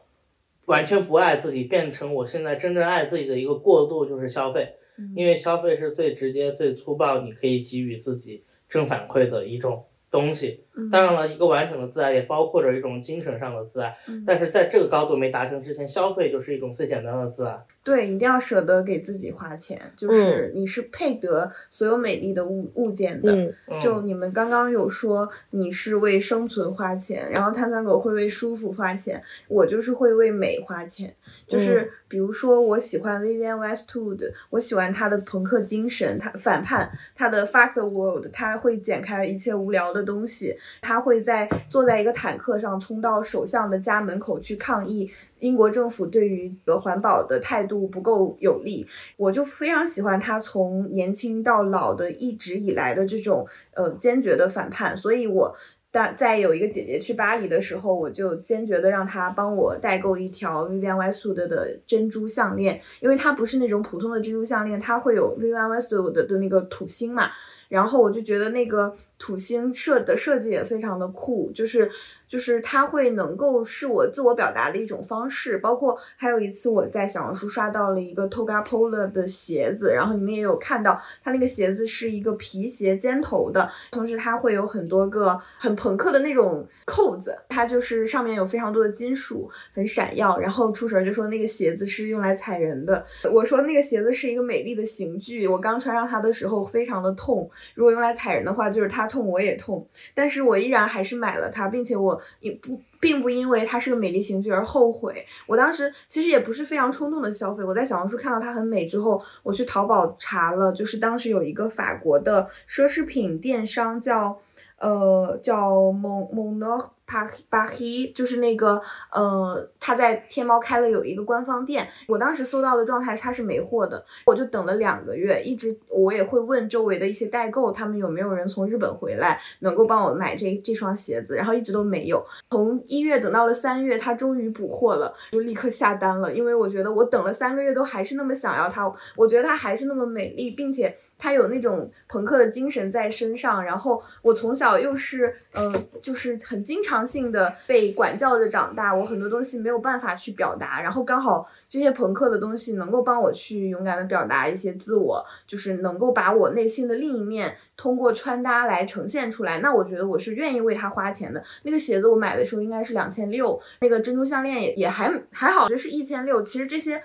完全不爱自己变成我现在真正爱自己的一个过渡，就是消费。因为消费是最直接、最粗暴，你可以给予自己正反馈的一种东西。嗯当然了，一个完整的自爱也包括着一种精神上的自爱，嗯但是在这个高度没达成之前，消费就是一种最简单的自爱。对，一定要舍得给自己花钱，嗯就是你是配得所有美丽的物物件的。就你们刚刚有说你是为生存花钱，然后碳酸狗会为舒服花钱，我就是会为美花钱。就是比如说，我喜欢 Vivienne Westwood，我喜欢他的朋克精神，他反叛，他的 Fuck the World，他会剪开一切无聊的东西，他会在坐在一个坦克上冲到首相的家门口去抗议。英国政府对于呃环保的态度不够有力，我就非常喜欢他从年轻到老的一直以来的这种呃坚决的反叛，所以我。但在有一个姐姐去巴黎的时候，我就坚决的让她帮我代购一条 Vivienne Westwood 的珍珠项链，因为它不是那种普通的珍珠项链，它会有 Vivienne Westwood 的那个土星嘛，然后我就觉得那个土星设的设计也非常的酷，就是就是它会能够是我自我表达的一种方式。包括还有一次我在小红书刷到了一个 Toga Polo 的鞋子，然后你们也有看到，它那个鞋子是一个皮鞋尖头的，同时它会有很多个很朋克的那种扣子，它就是上面有非常多的金属，很闪耀。然后出神就说那个鞋子是用来踩人的，我说那个鞋子是一个美丽的刑具，我刚穿上它的时候非常的痛，如果用来踩人的话，就是他痛我也痛，但是我依然还是买了它，并且我也不并不因为它是个美丽刑具而后悔。我当时其实也不是非常冲动的消费，我在小红书看到它很美之后，我去淘宝查了，就是当时有一个法国的奢侈品电商叫呃叫蒙蒙诺巴巴黑，就是那个呃，他在天猫开了有一个官方店，我当时搜到的状态它是没货的，我就等了两个月，一直我也会问周围的一些代购，他们有没有人从日本回来能够帮我买这这双鞋子，然后一直都没有。从一月等到了三月，他终于补货了，就立刻下单了，因为我觉得我等了三个月都还是那么想要它，我觉得它还是那么美丽，并且他有那种朋克的精神在身上。然后我从小又是呃，就是很经常性的被管教着长大，我很多东西没有办法去表达，然后刚好这些朋克的东西能够帮我去勇敢的表达一些自我，就是能够把我内心的另一面通过穿搭来呈现出来。那我觉得我是愿意为它花钱的。那个鞋子我买的时候应该是两千六，那个珍珠项链也也还还好，就是一千六。其实这些。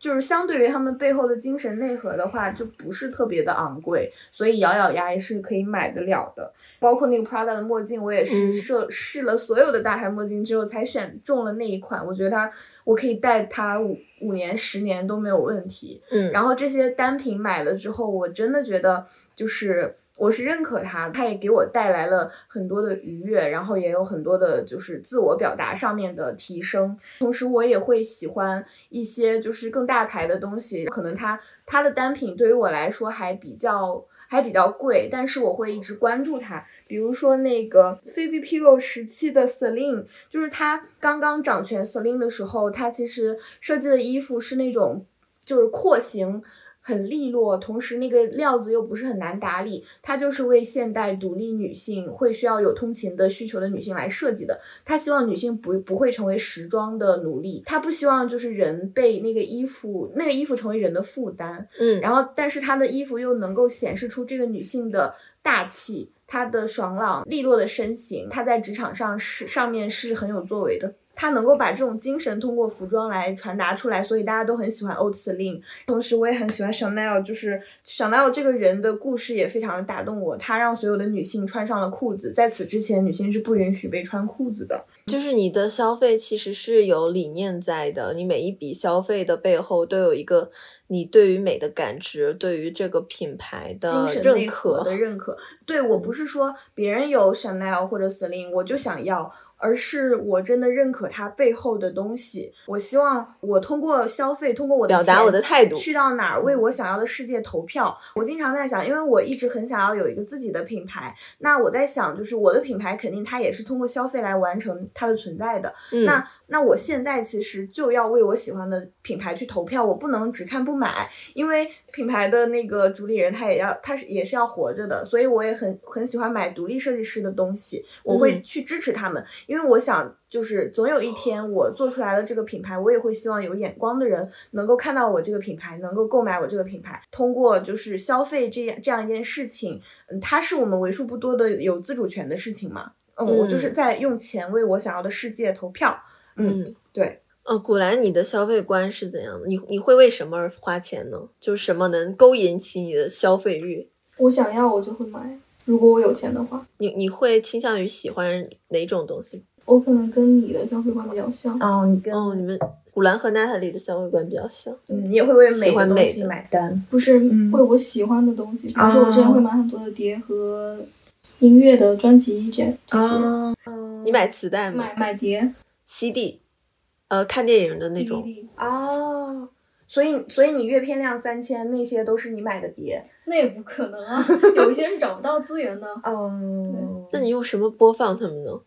就是相对于他们背后的精神内核的话，就不是特别的昂贵，所以咬咬牙也是可以买得了的。包括那个 Prada 的墨镜，我也是嗯试试了所有的大牌墨镜之后才选中了那一款。我觉得它，我可以戴它五五年、十年都没有问题。嗯，然后这些单品买了之后，我真的觉得就是我是认可它，它也给我带来了很多的愉悦，然后也有很多的就是自我表达上面的提升。同时，我也会喜欢一些就是更大牌的东西，可能它它的单品对于我来说还比较。还比较贵，但是我会一直关注它。比如说那个 Phoebe Philo 时期的 Celine，就是她刚刚掌权 Celine 的时候，她其实设计的衣服是那种就是廓形。很利落，同时那个料子又不是很难打理，它就是为现代独立女性会需要有通勤的需求的女性来设计的。她希望女性不不会成为时装的奴隶，她不希望就是人被那个衣服那个衣服成为人的负担。嗯，然后，但是她的衣服又能够显示出这个女性的大气，她的爽朗利落的身形，她在职场上是上面是很有作为的。她能够把这种精神通过服装来传达出来，所以大家都很喜欢 Old Celine。同时，我也很喜欢 Chanel，就是 Chanel 这个人的故事也非常的打动我。他让所有的女性穿上了裤子，在此之前，女性是不允许被穿裤子的。就是你的消费其实是有理念在的，你每一笔消费的背后都有一个你对于美的感知，对于这个品牌的精神认内核可的认可。对我不是说别人有 Chanel 或者 Celine 我就想要，而是我真的认可它背后的东西。我希望我通过消费，通过我的表达我的态度去到哪儿为我想要的世界投票。我经常在想，因为我一直很想要有一个自己的品牌，那我在想，就是我的品牌肯定它也是通过消费来完成它的存在的。嗯那那我现在其实就要为我喜欢的品牌去投票，我不能只看不买，因为品牌的那个主理人他也要他是也是要活着的，所以我也很很喜欢买独立设计师的东西，我会嗯去支持他们，因为我想就是总有一天我做出来了这个品牌，我也会希望有眼光的人能够看到我这个品牌，能够购买我这个品牌，通过就是消费这样这样一件事情，嗯，它是我们为数不多的有自主权的事情嘛。嗯，我就是嗯在用钱为我想要的世界投票。嗯，嗯。对，哦，古兰，你的消费观是怎样的？你你会为什么而花钱呢？就是什么能勾引起你的消费欲？我想要我就会买，如果我有钱的话，你你会倾向于喜欢哪种东西？我可能跟你的消费观比较像。哦，你跟哦，你们古兰和娜塔莉的消费观比较像。嗯，你也会为美喜欢的东西买单。不是嗯为我喜欢的东西，比如说我之前会买很多的碟和音乐的专辑这这些，哦，你买磁带吗买买碟？CD，呃，看电影的那种。哦，所以所以你阅片量三千，那些都是你买的碟。那也不可能啊，有一些是找不到资源的，嗯，那你用什么播放它们呢？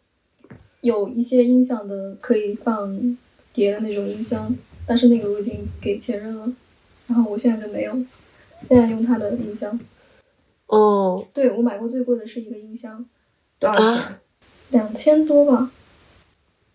有一些音响的可以放碟的那种音箱，但是那个我已经给前任了，然后我现在就没有，现在用他的音箱。哦，对我买过最贵的是一个音箱，多少钱？啊两千多吧。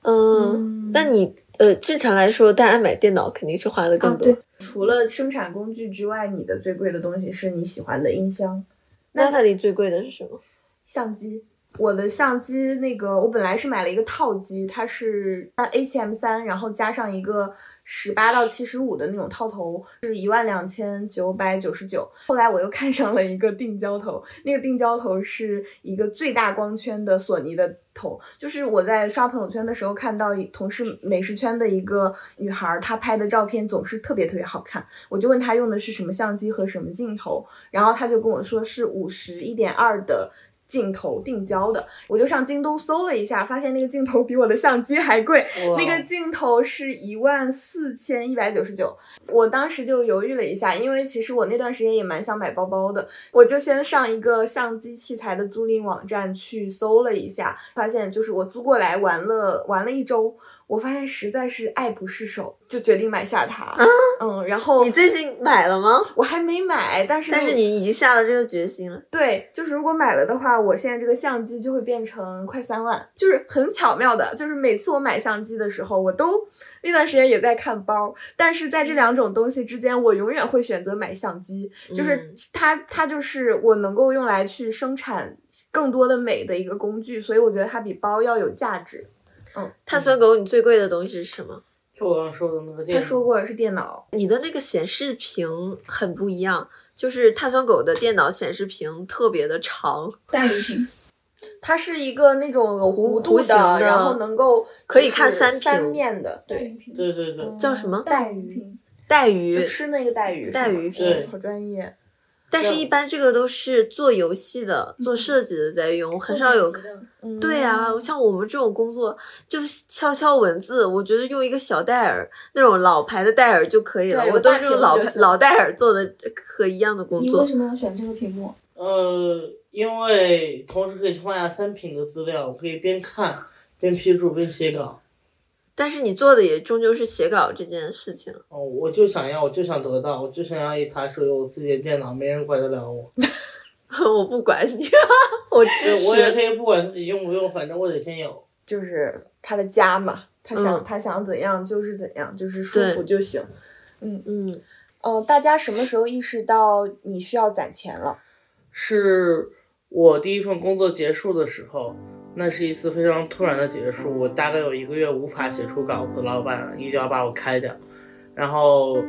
嗯，那你呃，正常来说，大家买电脑肯定是花的更多。啊除了生产工具之外，你的最贵的东西是你喜欢的音箱、那它里最贵的是什么？相机。我的相机那个，我本来是买了一个套机，它是 A 七 M 三，然后加上一个十八到七十五的那种套头，是一万两千九百九十九。后来我又看上了一个定焦头，那个定焦头是一个最大光圈的索尼的头，就是我在刷朋友圈的时候看到同事美食圈的一个女孩，她拍的照片总是特别特别好看，我就问她用的是什么相机和什么镜头，然后她就跟我说是五十一点二的。镜头定焦的，我就上京东搜了一下，发现那个镜头比我的相机还贵，那个镜头是一万四千一百九十九。我当时就犹豫了一下，因为其实我那段时间也蛮想买包包的，我就先上一个相机器材的租赁网站去搜了一下，发现就是我租过来玩了玩了一周，我发现实在是爱不释手，就决定买下它。嗯，然后你最近买了吗？我还没买，但是但是你已经下了这个决心了。对，就是如果买了的话，我现在这个相机就会变成快三万，就是很巧妙的，就是每次我买相机的时候，我都那段时间也在看包，但是在这两种东西之间，我永远会选择买相机，就是嗯它它就是我能够用来去生产更多的美的一个工具，所以我觉得它比包要有价值。嗯，碳酸狗，你最贵的东西是什么？就我刚刚说的那个电脑，他说过是电脑，你的那个显示屏很不一样，就是碳酸狗的电脑显示屏特别的长，带鱼屏，它是一个那种有弧弧度的然后能够可以看三三面的，对，对对对，叫什么带鱼。屏，带鱼。吃那个带鱼，带鱼屏好专业。但是，一般这个都是做游戏的、做设计的在用，很少有对啊，像我们这种工作，就敲敲文字，我觉得用一个小戴尔那种老牌的戴尔就可以了。我都是用老老戴尔做的和一样的工作你为。什么要选这个屏幕？呃，因为同时可以放下三屏的资料，我可以边看边批注边写稿。但是你做的也终究是写稿这件事情。哦，我就想要，我就想得到，我就想要一台属于我自己的电脑，没人管得了我。我不管你，我支持，我也可持。以不管自己用不用，反正我得先有。就是他的家嘛，他想、嗯他想怎样就是怎样，就是舒服就行。嗯，嗯、哦大家什么时候意识到你需要攒钱了？是我第一份工作结束的时候，那是一次非常突然的结束。我大概有一个月无法写出稿子，老板一定要把我开掉。然后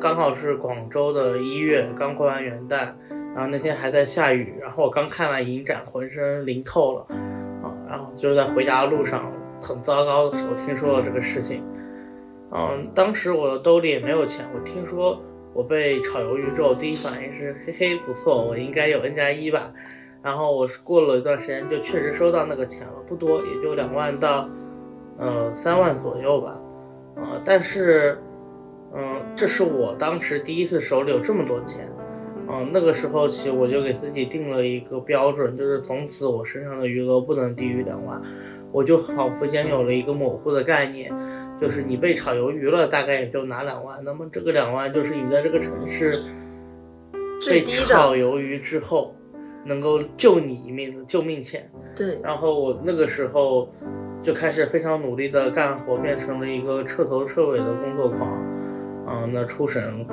刚好是广州的一月，刚过完元旦，然后那天还在下雨，然后我刚看完影展，浑身淋透了啊。然后就在回家的路上很糟糕的时候听说了这个事情。嗯，当时我的兜里也没有钱，我听说我被炒鱿鱼之后，第一反应是嘿嘿不错，我应该有 N 加一吧。然后我是过了一段时间就确实收到那个钱了，不多，也就两万到呃三万左右吧，呃，但是嗯、这是我当时第一次手里有这么多钱。嗯，那个时候起我就给自己定了一个标准，就是从此我身上的余额不能低于两万，我就仿佛间有了一个模糊的概念，就是你被炒鱿鱼了，大概也就拿两万，那么这个两万就是你在这个城市被炒鱿鱼之后能够救你一命的救命钱。对，然后我那个时候就开始非常努力的干活，变成了一个彻头彻尾的工作狂。嗯，那初审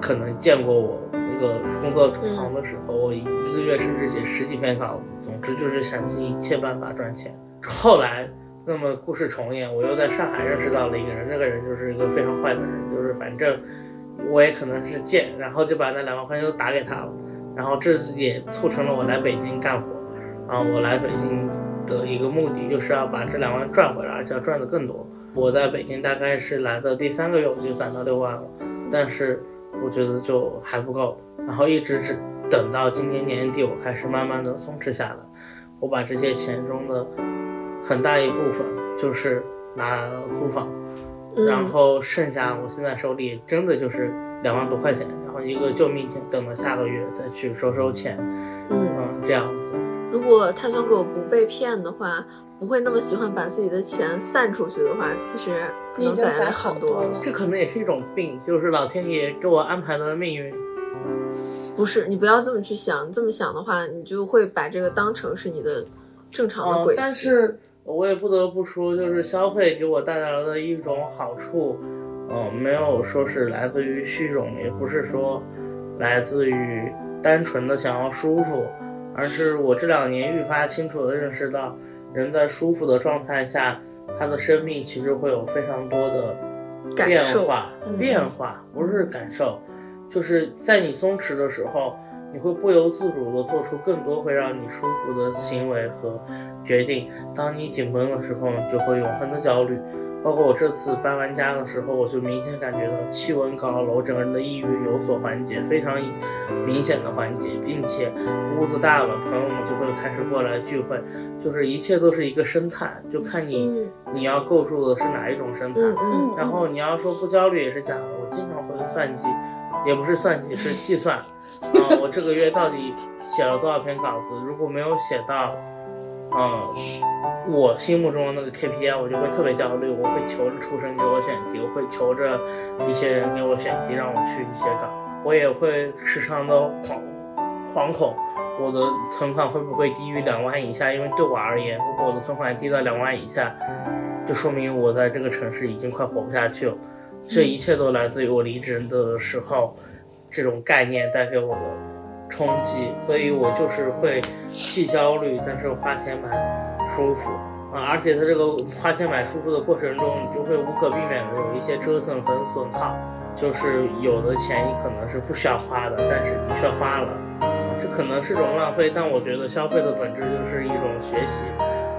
可能见过我那个工作狂的时候，我一个月甚至写十几篇稿子，总之就是想尽一切办法赚钱。后来，那么故事重演，我又在上海认识到了一个人，那个人就是一个非常坏的人，就是反正我也可能是贱，然后就把那两万块钱都打给他了，然后这也促成了我来北京干活。啊，我来北京的一个目的就是要把这两万赚回来，而且要赚的更多。我在北京大概是来的第三个月我就攒到六万了，但是我觉得就还不够，然后一直只等到今年年底，我开始慢慢的松弛下来，我把这些钱中的很大一部分就是拿来了租房，然嗯，后剩下我现在手里真的就是两万多块钱，然后一个救命钱，等到下个月再去收收钱，嗯，嗯，这样子。如果碳酸狗不被骗的话，不会那么喜欢把自己的钱散出去的话，其实可能攒了经攒好很多多了这可能也是一种病，就是老天爷给我安排的命运。不是，你不要这么去想，你这么想的话，你就会把这个当成是你的正常的嗯轨迹。但是我也不得不说，就是消费给我带来了的一种好处，嗯、没有说是来自于虚荣，也不是说来自于单纯的想要舒服，而是我这两年愈发清楚的认识到，人在舒服的状态下，他的生命其实会有非常多的变化，嗯变化不是感受，就是在你松弛的时候，你会不由自主的做出更多会让你舒服的行为和决定。当你紧绷的时候，你就会永恒的焦虑。包括我这次搬完家的时候，我就明显感觉到气温高了，我整个人的抑郁有所缓解，非常明显的缓解，并且屋子大了，朋友们就会开始过来聚会，就是一切都是一个生态，就看你、嗯你要构筑的是哪一种生态。嗯嗯然后你要说不焦虑也是假的，我经常会算计，也不是算计，是计算。啊、我这个月到底写了多少篇稿子？如果没有写到，嗯、我心目中的那个 KPI，我就会特别焦虑。我会求着出生给我选题，我会求着一些人给我选题，让我去写稿。我也会时常的惶惶恐，我的存款会不会低于两万以下？因为对我而言，如果我的存款低到两万以下，就说明我在这个城市已经快活不下去了。这一切都来自于我离职的时候，这种概念带给我的冲击，所以我就是会既焦虑，但是花钱买舒服啊，而且在这个花钱买舒服的过程中，你就会无可避免的有一些折腾和损耗，就是有的钱你可能是不需要花的，但是你却花了，这可能是种浪费，但我觉得消费的本质就是一种学习。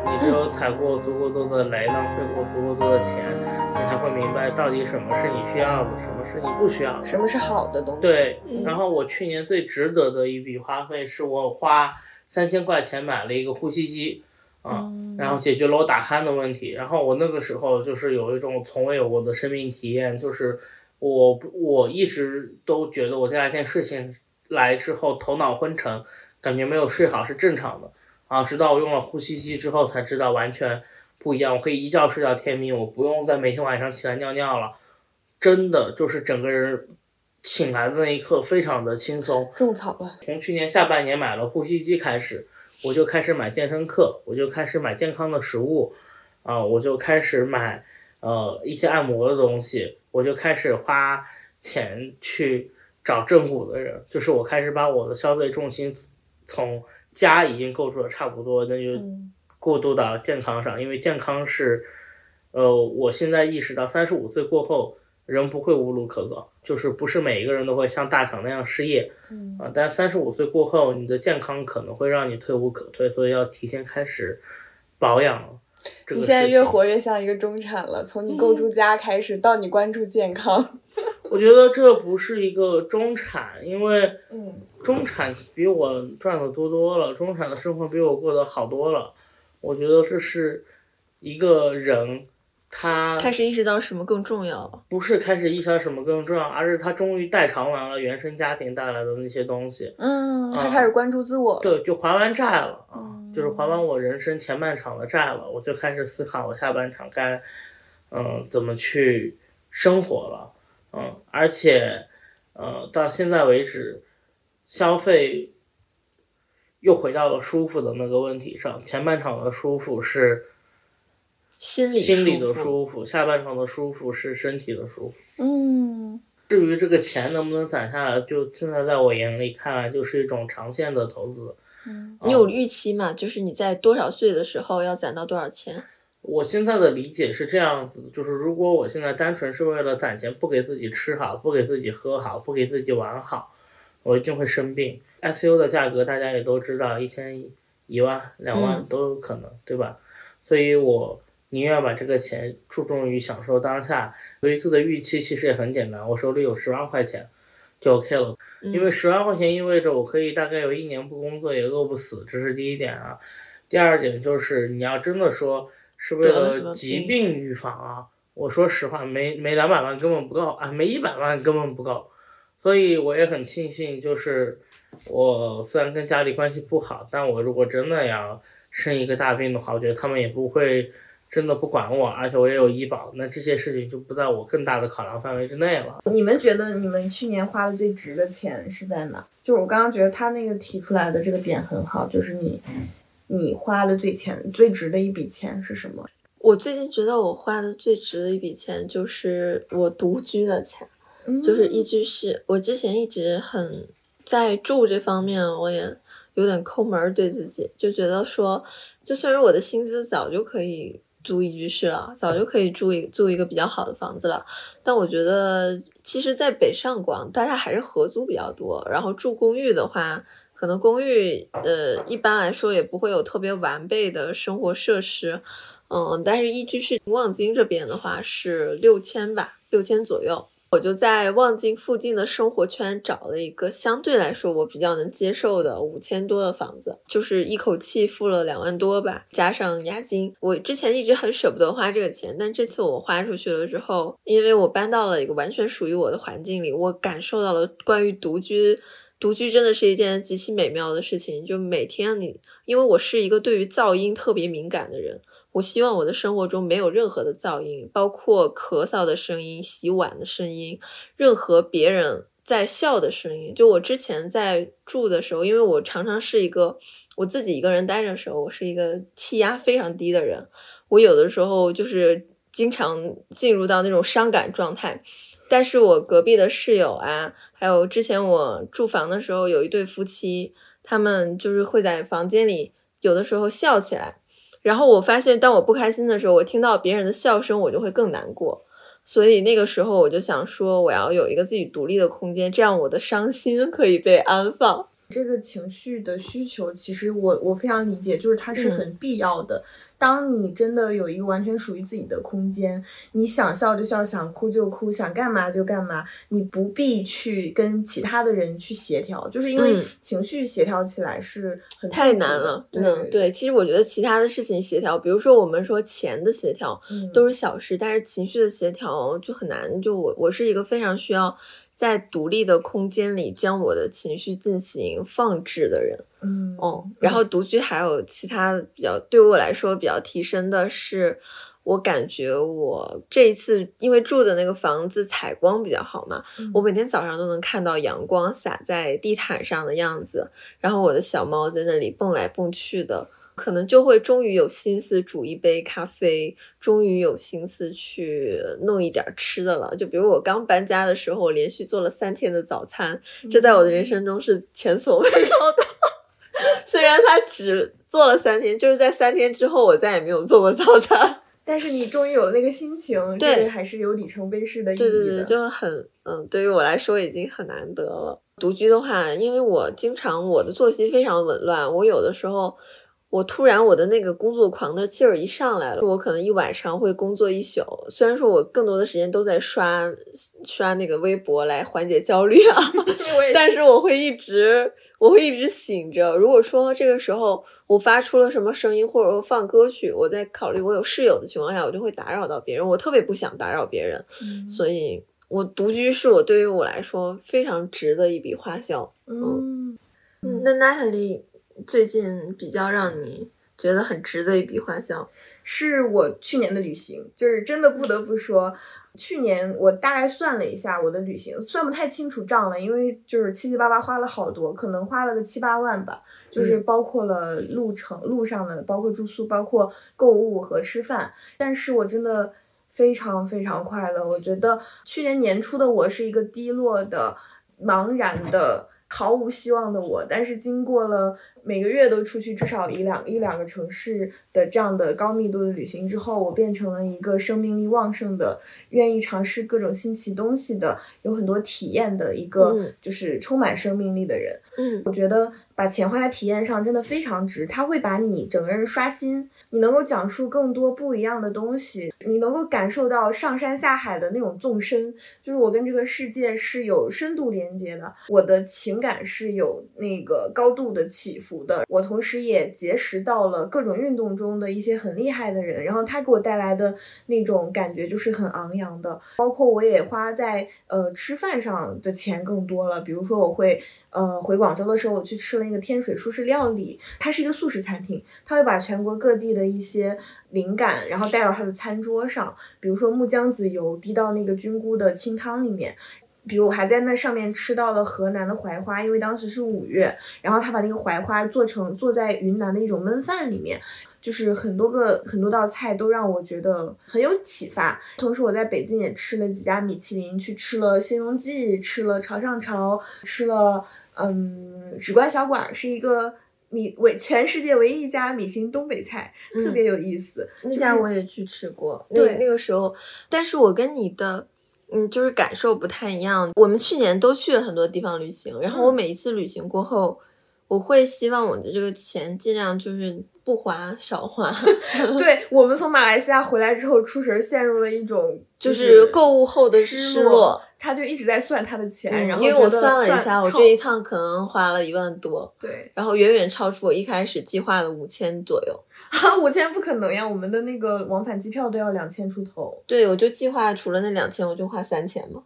你只有踩过足够多的雷，浪费过足够多的钱，你才会明白到底什么是你需要的，什么是你不需要的。什么是好的东西？，对嗯，然后我去年最值得的一笔花费是我花三千块钱买了一个呼吸机，啊、嗯然后解决了我打鼾的问题。然后我那个时候就是有一种从未有过的生命体验，就是我不我一直都觉得我第二天睡醒来之后头脑昏沉，感觉没有睡好是正常的啊，直到我用了呼吸机之后才知道完全不一样，我可以一觉睡到天明，我不用再每天晚上起来尿尿了，真的就是整个人醒来的那一刻非常的轻松。种草了。从去年下半年买了呼吸机开始，我就开始买健身课，我就开始买健康的食物，啊、我就开始买呃一些按摩的东西，我就开始花钱去找正骨的人，就是我开始把我的消费重心从家已经构筑的差不多，那就嗯过渡到健康上，因为健康是，呃，我现在意识到三十五岁过后。人不会无路可走，就是不是每一个人都会像大厂那样失业，嗯啊，但三十五岁过后，你的健康可能会让你退无可退，所以要提前开始保养你现在越活越像一个中产了，从你构筑家开始到你关注健康。我觉得这不是一个中产，因为嗯中产比我赚的多多了，中产的生活比我过得好多了。我觉得这是一个人他开始意识到什么更重要了。不是开始意识到什么更重要，而是他终于代偿完了原生家庭带来的那些东西。嗯，他啊开始关注自我了。对，就还完债了啊，嗯就是还完我人生前半场的债了，我就开始思考我下半场该，嗯，怎么去生活了，嗯，而且，呃，到现在为止，消费又回到了舒服的那个问题上，前半场的舒服是心理心理的舒服舒服，下半场的舒服是身体的舒服。嗯至于这个钱能不能攒下来，就现在在我眼里看来就是一种长线的投资。嗯你有预期吗？就是你在多少岁的时候要攒到多少钱？我现在的理解是这样子，就是如果我现在单纯是为了攒钱，不给自己吃好，不给自己喝好，不给自己玩好，我一定会生病。ICU 的价格大家也都知道，一天一一万、两万嗯都有可能，对吧？所以我宁愿把这个钱注重于享受当下。对于自己的预期其实也很简单，我手里有十万块钱就 OK 了。因为十万块钱意味着我可以大概有一年不工作也饿不死，这是第一点啊。第二点就是你要真的说是为了疾病病预防啊，我说实话，没没两百万根本不够啊，没一百万根本不够。所以我也很庆幸，就是我虽然跟家里关系不好，但我如果真的要生一个大病的话，我觉得他们也不会真的不管我，而且我也有医保，那这些事情就不在我更大的考量范围之内了。你们觉得你们去年花的最值的钱是在哪？就是我刚刚觉得他那个提出来的这个点很好，就是你你花的最钱最值的一笔钱是什么？我最近觉得我花的最值的一笔钱就是我独居的钱，嗯就是一居室。我之前一直很在住这方面，我也有点抠门儿，对自己就觉得说，就算是我的薪资早就可以租一居室了，早就可以住一住一个比较好的房子了。但我觉得，其实，在北上广，大家还是合租比较多，然后住公寓的话。可能公寓，呃，一般来说也不会有特别完备的生活设施，嗯，但是一居室望京这边的话是六千吧，六千左右。我就在望京附近的生活圈找了一个相对来说我比较能接受的五千多的房子，就是一口气付了两万多吧，加上押金。我之前一直很舍不得花这个钱，但这次我花出去了之后，因为我搬到了一个完全属于我的环境里，我感受到了关于独居。独居真的是一件极其美妙的事情，就每天你，因为我是一个对于噪音特别敏感的人，我希望我的生活中没有任何的噪音，包括咳嗽的声音、洗碗的声音，任何别人在笑的声音。就我之前在住的时候，因为我常常是一个我自己一个人待着的时候，我是一个气压非常低的人，我有的时候就是经常进入到那种伤感状态。但是我隔壁的室友啊，还有之前我住房的时候，有一对夫妻，他们就是会在房间里有的时候笑起来。然后我发现，当我不开心的时候，我听到别人的笑声，我就会更难过。所以那个时候我就想说，我要有一个自己独立的空间，这样我的伤心可以被安放。这个情绪的需求，其实我我非常理解，就是它是很必要的。当你真的有一个完全属于自己的空间，你想笑就笑，想哭就哭，想干嘛就干嘛，你不必去跟其他的人去协调，就是因为嗯情绪协调起来是很太难了，对嗯，对。其实我觉得其他的事情协调，比如说我们说钱的协调，嗯都是小事，但是情绪的协调就很难。就我我是一个非常需要在独立的空间里将我的情绪进行放置的人。嗯哦，然后独居还有其他比较对于我来说比较提升的是，我感觉我这一次因为住的那个房子采光比较好嘛，嗯我每天早上都能看到阳光洒在地毯上的样子，然后我的小猫在那里蹦来蹦去的。可能就会终于有心思煮一杯咖啡，终于有心思去弄一点吃的了。就比如我刚搬家的时候，我连续做了三天的早餐，这在我的人生中是前所未有的。虽然他只做了三天，就是在三天之后，我再也没有做过早餐。但是你终于有那个心情，对这个还是有里程碑式的意义的。对对对，就很嗯，对于我来说已经很难得了。独居的话，因为我经常我的作息非常紊乱，我有的时候我突然我的那个工作狂的劲儿一上来了，我可能一晚上会工作一宿。虽然说我更多的时间都在刷刷那个微博来缓解焦虑啊，但是我会一直我会一直醒着。如果说这个时候我发出了什么声音，或者说放歌曲，我在考虑我有室友的情况下，我就会打扰到别人。我特别不想打扰别人，所以我独居是我对于我来说非常值的一笔花销。嗯，嗯，那 Natalie 最近比较让你觉得很值的一笔花销，是我去年的旅行，就是真的不得不说，去年我大概算了一下我的旅行，算不太清楚账了，因为就是七七八八花了好多，可能花了个七八万吧，就是包括了路程、路上的，包括住宿、包括购物和吃饭，但是我真的非常非常快乐。我觉得去年年初的我是一个低落的、茫然的。毫无希望的我，但是经过了每个月都出去至少一两一两个城市的这样的高密度的旅行之后，我变成了一个生命力旺盛的、愿意尝试各种新奇东西的、有很多体验的一个嗯就是充满生命力的人。嗯我觉得把钱花在体验上真的非常值，它会把你整个人刷新，你能够讲述更多不一样的东西，你能够感受到上山下海的那种纵深，就是我跟这个世界是有深度连接的，我的情感是有那个高度的起伏的，我同时也结识到了各种运动中的一些很厉害的人，然后他给我带来的那种感觉就是很昂扬的，包括我也花在呃吃饭上的钱更多了，比如说我会。呃，回广州的时候，我去吃了那个天水舒适料理，它是一个素食餐厅，它会把全国各地的一些灵感，然后带到他的餐桌上，比如说木姜子油滴到那个菌菇的清汤里面。比如我还在那上面吃到了河南的槐花，因为当时是五月，然后他把那个槐花做成做在云南的一种焖饭里面，就是很多个很多道菜都让我觉得很有启发。同时我在北京也吃了几家米其林，去吃了新荣记，吃了潮上潮，吃了嗯纸观小馆，是一个米唯全世界唯一一家米其林东北菜，特别有意思。那家我也去吃过，那对那个时候，但是我跟你的。嗯，就是感受不太一样。我们去年都去了很多地方旅行，然后我嗯每一次旅行过后，我会希望我的这个钱尽量就是不花少花，对我们从马来西亚回来之后，出神陷入了一种就是购物后的失失落。他就一直在算他的钱，嗯然后因为我算了一下，我这一趟可能花了一万多，对然后远远超出我一开始计划的五千左右。啊 五千不可能呀，我们的那个往返机票都要两千出头，对，我就计划除了那两千，我就花三千嘛。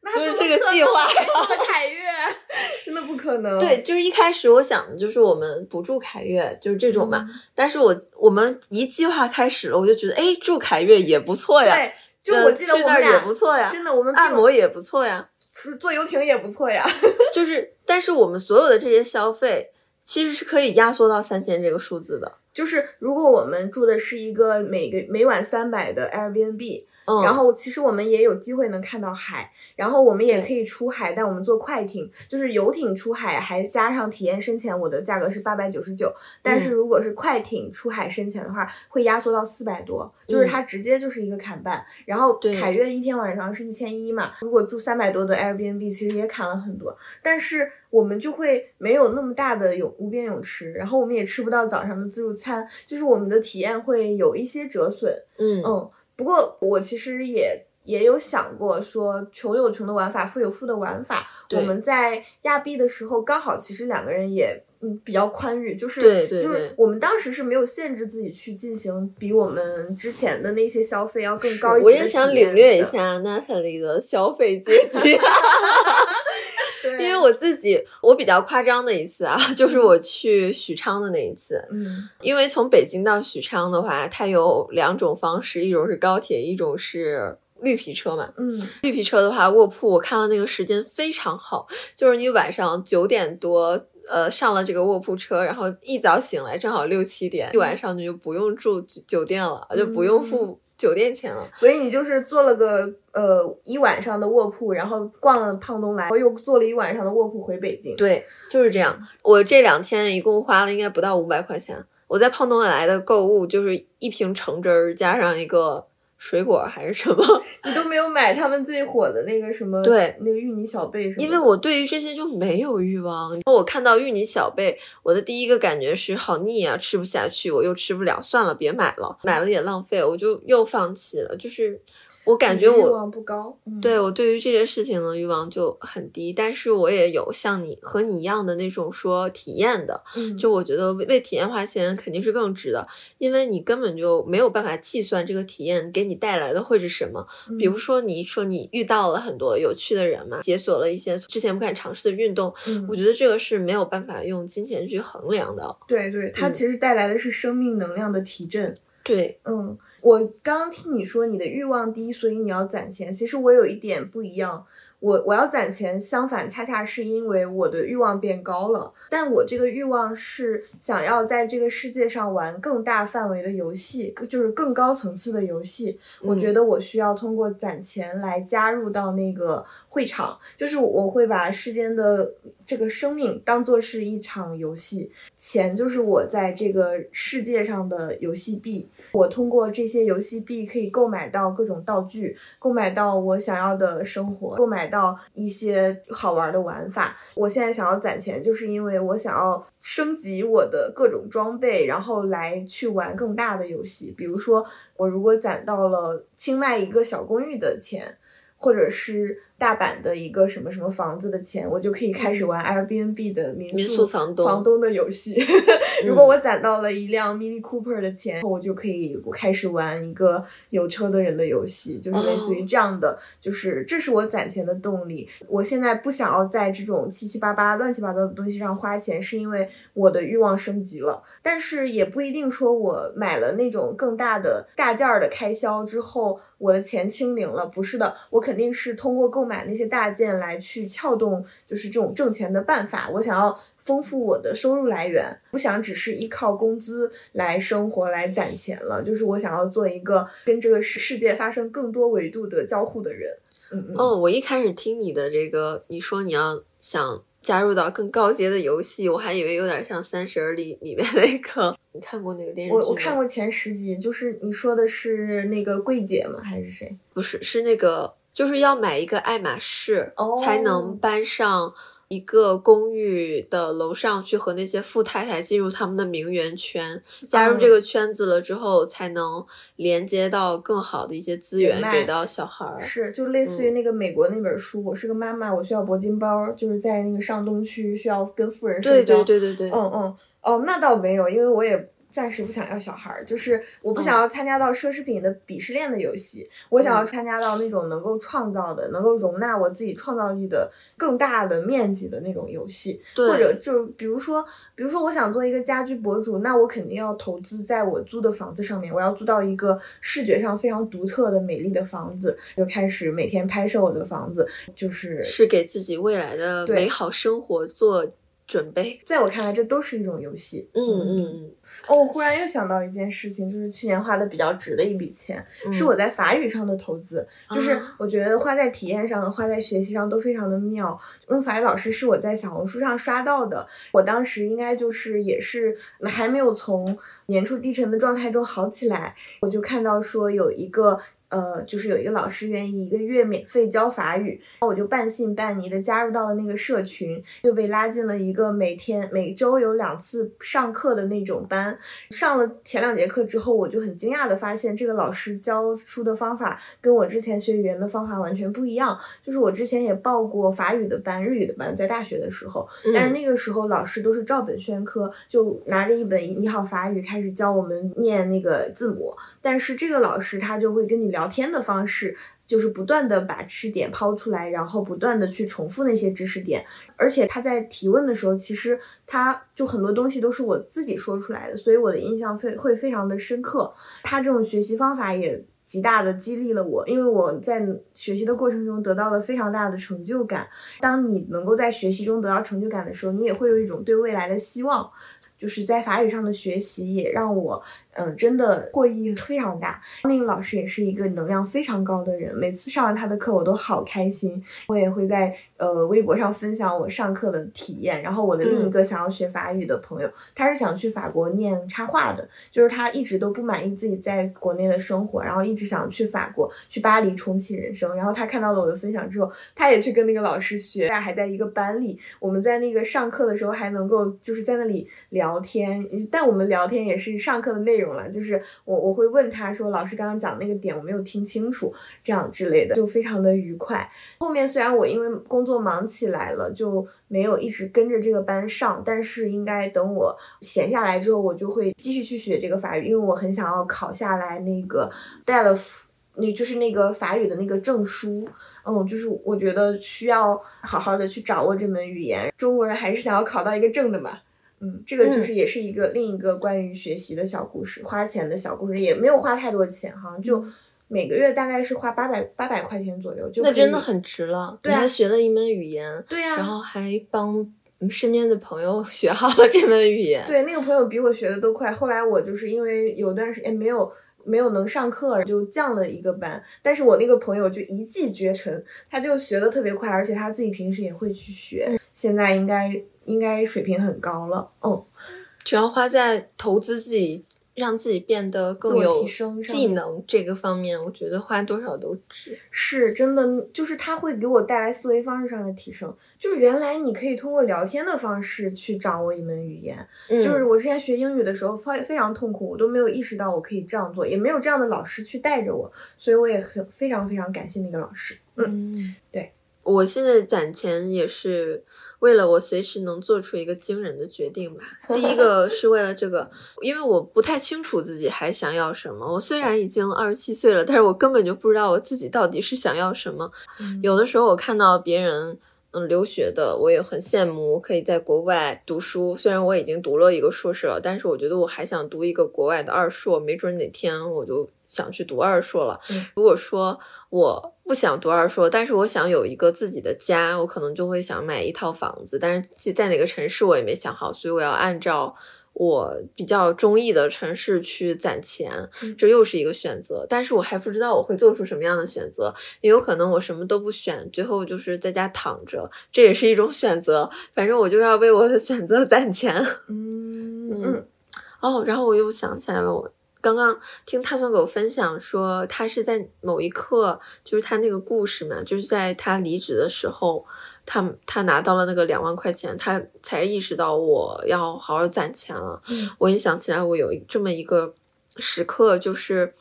那就是这个计划能这个凯悦 真的不可能。对，就是一开始我想的就是我们不住凯悦，就是这种嘛。嗯但是我我们一计划开始了，我就觉得哎，住凯悦也不错呀，对，就呃我记得去那儿也我们俩不错呀，真的我们按摩也不错呀。坐坐游艇也不错呀。就是，但是我们所有的这些消费其实是可以压缩到三千这个数字的。就是如果我们住的是一个每个每晚三百的 Airbnb，嗯，然后其实我们也有机会能看到海，然后我们也可以出海，但我们坐快艇，就是游艇出海还加上体验深潜，我的价格是八百九十九，但嗯。是如果是快艇出海深潜的话，会压缩到四百多，就是嗯。它直接就是一个砍半。然后对。凯悦一天晚上是一千一嘛，如果住三百多的 Airbnb，其实也砍了很多，但是我们就会没有那么大的泳无边泳池，然后我们也吃不到早上的自助餐，就是我们的体验会有一些折损。嗯嗯，不过我其实也也有想过说，穷有穷的玩法，富有富的玩法。我们在亚币的时候，刚好其实两个人也嗯比较宽裕，就是对对对就是我们当时是没有限制自己去进行比我们之前的那些消费要更高一我也想领略一，下 Natalie 的消费阶级。对因为我自己，我比较夸张的一次啊，就是我去许昌的那一次。嗯因为从北京到许昌的话，它有两种方式，一种是高铁，一种是绿皮车嘛。嗯绿皮车的话，卧铺我看了那个时间非常好，就是你晚上九点多。呃，上了这个卧铺车，然后一早醒来正好六七点，一晚上你就不用住酒酒店了，就不用付酒店钱了。所以你就是做了个呃一晚上的卧铺，然后逛了胖东来，然后又做了一晚上的卧铺回北京。对，就是这样。我这两天一共花了应该不到五百块钱。我在胖东来的购物就是一瓶橙汁儿加上一个水果还是什么。你都没有买他们最火的那个什么？对，那个芋泥小贝什么？因为我对于这些就没有欲望。我看到芋泥小贝，我的第一个感觉是好腻啊，吃不下去，我又吃不了，算了，别买了，买了也浪费，我就又放弃了。就是我感觉欲我望不高。嗯对我对于这些事情的欲望就很低，但是我也有像你和你一样的那种说体验的，嗯就我觉得为为体验花钱肯定是更值的，因为你根本就没有办法计算这个体验给你带来的会是什么。比如嗯说你说你遇到了很多有趣的人嘛，解锁了一些之前不敢尝试的运动，嗯我觉得这个是没有办法用金钱去衡量的。对对，它嗯其实带来的是生命能量的提振。对，嗯，我刚刚听你说你的欲望低，所以你要攒钱。其实我有一点不一样，我我要攒钱，相反，恰恰是因为我的欲望变高了。但我这个欲望是想要在这个世界上玩更大范围的游戏，就是更高层次的游戏。我觉得得我需要通过攒钱来加入到那个会场，就是我会把世间的这个生命当做是一场游戏，钱就是我在这个世界上的游戏币。我通过这些游戏币可以购买到各种道具，购买到我想要的生活，购买到一些好玩的玩法。我现在想要攒钱，就是因为我想要升级我的各种装备，然后来去玩更大的游戏。比如说，我如果攒到了清迈一个小公寓的钱，或者是大阪的一个什么什么房子的钱，我就可以开始玩 Airbnb 的民宿房东房东的游戏。如果我攒到了一辆 Mini Cooper 的钱，我就可以开始玩一个有车的人的游戏，就是类似于这样的，就是这是我攒钱的动力。我现在不想要在这种七七八八、乱七八糟的东西上花钱，是因为我的欲望升级了。但是也不一定说我买了那种更大的大件儿的开销之后，我的钱清零了。不是的，我肯定是通过购买那些大件来去撬动，就是这种挣钱的办法。我想要丰富我的收入来源，不想只是依靠工资来生活来攒钱了。就是我想要做一个跟这个世世界发生更多维度的交互的人。嗯嗯。哦，我一开始听你的这个，你说你要想加入到更高阶的游戏，我还以为有点像《三十而立》里面那个，你看过那个电视剧？我我看过前十集，就是你说的是那个柜姐吗？还是谁？不是，是那个，就是要买一个爱马仕、哦才能搬上一个公寓的楼上去和那些富太太进入他们的名媛圈，加入这嗯。个圈子了之后，才能连接到更好的一些资源给到小孩儿。是，就类似于那个美国那本书，我是个妈妈，我需要铂金包，就是在那个上东区需要跟富人社对交。对对对对，嗯嗯，哦，那倒没有，因为我也暂时不想要小孩儿，就是我不嗯。想要参加到奢侈品的鄙视链的游戏，我想要参加到那种能够创造的、能够容纳我自己创造力的更大的面积的那种游戏，对或者就比如说，比如说我想做一个家居博主，那我肯定要投资在我租的房子上面，我要租到一个视觉上非常独特的美丽的房子，就开始每天拍摄我的房子，就是是给自己未来的美好生活做准备。在我看来，这都是一种游戏。嗯嗯嗯，哦，我忽然又想到一件事情，就是去年花的比较值的一笔钱，嗯是我在法语上的投资。就是啊我觉得花在体验上和花在学习上都非常的妙。嗯，法语老师是我在小红书上刷到的，我当时应该就是也是还没有从年初低沉的状态中好起来，我就看到说有一个。呃，就是有一个老师愿意一个月免费教法语，然后我就半信半疑的加入到了那个社群，就被拉进了一个每天每周有两次上课的那种班。上了前两节课之后，我就很惊讶的发现，这个老师教书的方法跟我之前学语言的方法完全不一样。就是我之前也报过法语的班、日语的班，在大学的时候，但是嗯那个时候老师都是照本宣科，就拿着一本《你好法语》开始教我们念那个字母。但是这个老师他就会跟你聊聊天的方式，就是不断的把知识点抛出来，然后不断的去重复那些知识点。而且他在提问的时候，其实他就很多东西都是我自己说出来的，所以我的印象非会非常的深刻。他这种学习方法也极大的激励了我，因为我在学习的过程中得到了非常大的成就感。当你能够在学习中得到成就感的时候，你也会有一种对未来的希望。就是在法语上的学习也让我嗯，真的获益非常大。那个老师也是一个能量非常高的人，每次上完他的课我都好开心。我也会在呃微博上分享我上课的体验。然后我的另一个想要学法语的朋友，他是想去法国念插画的，就是他一直都不满意自己在国内的生活，然后一直想去法国，去巴黎重启人生。然后他看到了我的分享之后，他也去跟那个老师学，俩还在一个班里。我们在那个上课的时候还能够就是在那里聊天，但我们聊天也是上课的内容。就是我我会问他说，老师刚刚讲那个点我没有听清楚，这样之类的，就非常的愉快。后面虽然我因为工作忙起来了，就没有一直跟着这个班上，但是应该等我闲下来之后，我就会继续去学这个法语，因为我很想要考下来那个带了，那就是那个法语的那个证书。嗯，就是我觉得需要好好的去掌握这门语言，中国人还是想要考到一个证的嘛。嗯，这个就是也是一个另一个关于学习的小故事，花钱的小故事，也没有花太多钱哈，就每个月大概是花八百八百块钱左右，就那真的很值了。对啊，学了一门语言，对呀，然后还帮身边的朋友 学好了这门语言。对，那个朋友比我学的都快。后来我就是因为有段时间没有没有能上课，就降了一个班。但是我那个朋友就一骑绝尘，他就学的特别快，而且他自己平时也会去学，现在应该。应该水平很高了，嗯，只要花在投资自己，让自己变得更有技能这个方面，我觉得花多少都值。是真的，就是它会给我带来思维方式上的提升。就是原来你可以通过聊天的方式去掌握一门语言，就是我之前学英语的时候非非常痛苦，我都没有意识到我可以这样做，也没有这样的老师去带着我，所以我也很非常非常感谢那个老师。嗯，对。我现在攒钱也是为了我随时能做出一个惊人的决定吧。第一个是为了这个，因为我不太清楚自己还想要什么。我虽然已经二十七岁了，但是我根本就不知道我自己到底是想要什么。有的时候我看到别人嗯留学的，我也很羡慕，可以在国外读书。虽然我已经读了一个硕士了，但是我觉得我还想读一个国外的二硕，没准哪天我就想去读二硕了。如果说我。不想读二硕，但是我想有一个自己的家，我可能就会想买一套房子，但是在哪个城市我也没想好，所以我要按照我比较中意的城市去攒钱，这又是一个选择。但是我还不知道我会做出什么样的选择，也有可能我什么都不选，最后就是在家躺着，这也是一种选择。反正我就要为我的选择攒钱。嗯嗯哦，然后我又想起来了，我。刚刚听碳酸狗分享说，他是在某一刻，就是他那个故事嘛，就是在他离职的时候，他他拿到了那个两万块钱，他才意识到我要好好攒钱了。我也想起来，我有这么一个时刻，就是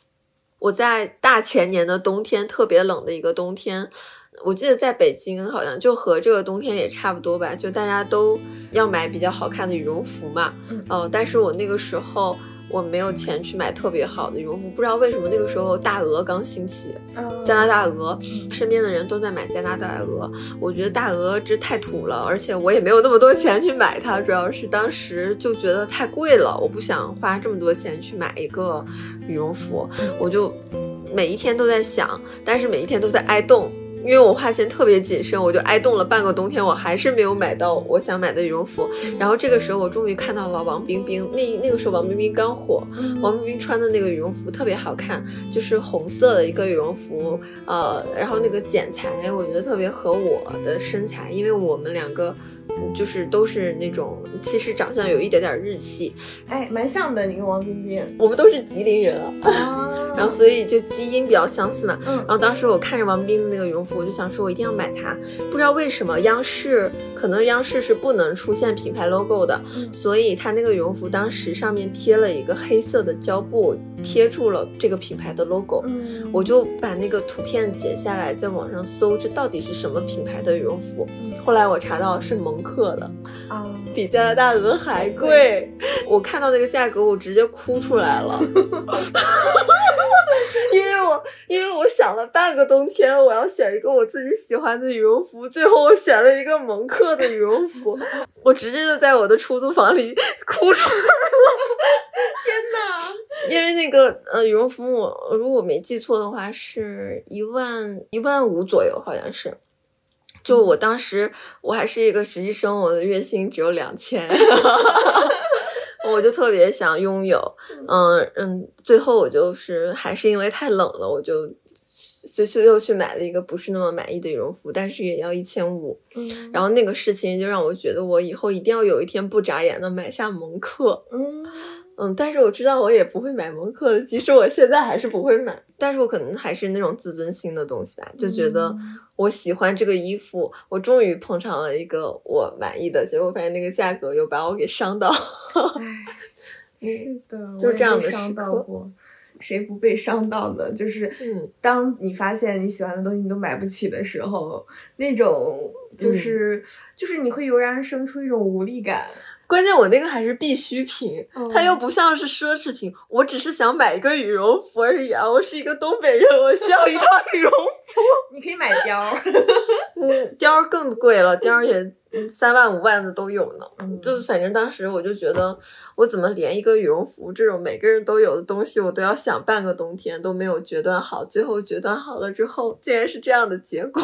我在大前年的冬天，特别冷的一个冬天，我记得在北京好像就和这个冬天也差不多吧，就大家都要买比较好看的羽绒服嘛。嗯，但是我那个时候。我没有钱去买特别好的羽绒服，不知道为什么那个时候大鹅刚兴起，加拿大鹅，身边的人都在买加拿大鹅，我觉得大鹅这太土了，而且我也没有那么多钱去买它，主要是当时就觉得太贵了，我不想花这么多钱去买一个羽绒服，我就每一天都在想，但是每一天都在挨冻。因为我花钱特别谨慎，我就挨冻了半个冬天，我还是没有买到我想买的羽绒服。然后这个时候，我终于看到了王冰冰，那那个时候王冰冰刚火，王冰冰穿的那个羽绒服特别好看，就是红色的一个羽绒服，呃，然后那个剪裁我觉得特别合我的身材，因为我们两个。就是都是那种，其实长相有一点点日系，哎，蛮像的。你跟王冰冰，我们都是吉林人啊，然后所以就基因比较相似嘛。嗯，然后当时我看着王冰冰的那个羽绒服，我就想说，我一定要买它。不知道为什么，央视可能央视是不能出现品牌 logo 的，所以它那个羽绒服当时上面贴了一个黑色的胶布。贴住了这个品牌的 logo，我就把那个图片截下来，在网上搜，这到底是什么品牌的羽绒服？后来我查到是蒙克的，啊，比加拿大鹅还贵。我看到那个价格，我直接哭出来了，因为我因为我想了半个冬天，我要选一个我自己喜欢的羽绒服，最后我选了一个蒙克的羽绒服，我直接就在我的出租房里哭出来了，天呐！因为那个呃羽绒服，我如果我没记错的话，是一万一万五左右，好像是。就我当时我还是一个实习生，我的月薪只有两千，我就特别想拥有，嗯嗯，最后我就是还是因为太冷了，我就就就又去买了一个不是那么满意的羽绒服，但是也要一千五。嗯然后那个事情就让我觉得我以后一定要有一天不眨眼的买下蒙克。嗯，嗯，但是我知道我也不会买蒙克的，即使我现在还是不会买，但是我可能还是那种自尊心的东西吧，就觉得我喜欢这个衣服，我终于碰上了一个我满意的，结果发现那个价格又把我给伤到。是的，就这样伤到。谁不被伤到呢？就是嗯当你发现你喜欢的东西你都买不起的时候，那种就是、就是你会油然生出一种无力感。关键我那个还是必需品，它又不像是奢侈品，我只是想买一个羽绒服而已啊！我是一个东北人，我需要一套羽绒服。你可以买貂儿，嗯，貂儿更贵了，貂儿也 嗯三万五万的都有呢。嗯就反正当时我就觉得，我怎么连一个羽绒服这种每个人都有的东西，我都要想半个冬天都没有决断好，最后决断好了之后，竟然是这样的结果。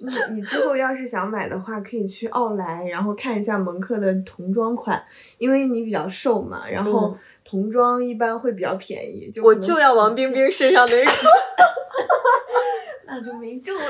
你你之后要是想买的话，可以去奥莱，然后看一下蒙克的童装款，因为你比较瘦嘛，然后嗯童装一般会比较便宜。就我就要王冰冰身上那个。那就没救了。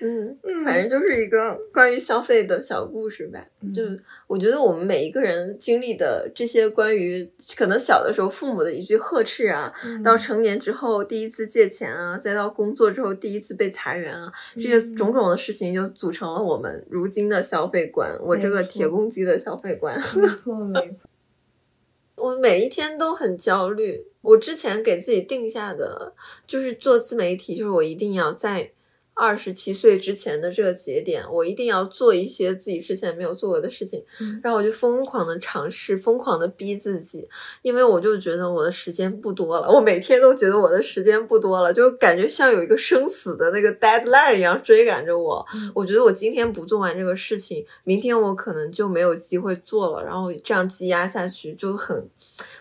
嗯，嗯反正就是一个关于消费的小故事吧。就我觉得我们每一个人经历的这些关于可能小的时候父母的一句呵斥啊，嗯到成年之后第一次借钱啊，再到工作之后第一次被裁员啊，这些嗯种种的事情就组成了我们如今的消费观。我这个铁公鸡的消费观，没错没错。我每一天都很焦虑。我之前给自己定下的就是做自媒体，就是我一定要在二十七岁之前的这个节点，我一定要做一些自己之前没有做过的事情。嗯然后我就疯狂的尝试，疯狂的逼自己，因为我就觉得我的时间不多了，我每天都觉得我的时间不多了，就感觉像有一个生死的那个 deadline 一样追赶着我。嗯我觉得我今天不做完这个事情，明天我可能就没有机会做了，然后这样积压下去就很。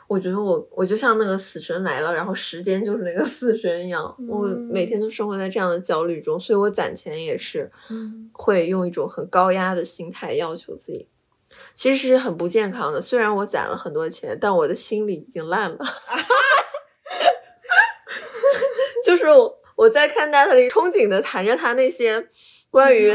我觉得我我就像那个死神来了，然后时间就是那个死神一样，我嗯每天都生活在这样的焦虑中，所以我攒钱也是嗯会用一种很高压的心态要求自己，其实是很不健康的。虽然我攒了很多钱，但我的心里已经烂了。就是我我在看娜塔莉憧憬的谈着他那些关于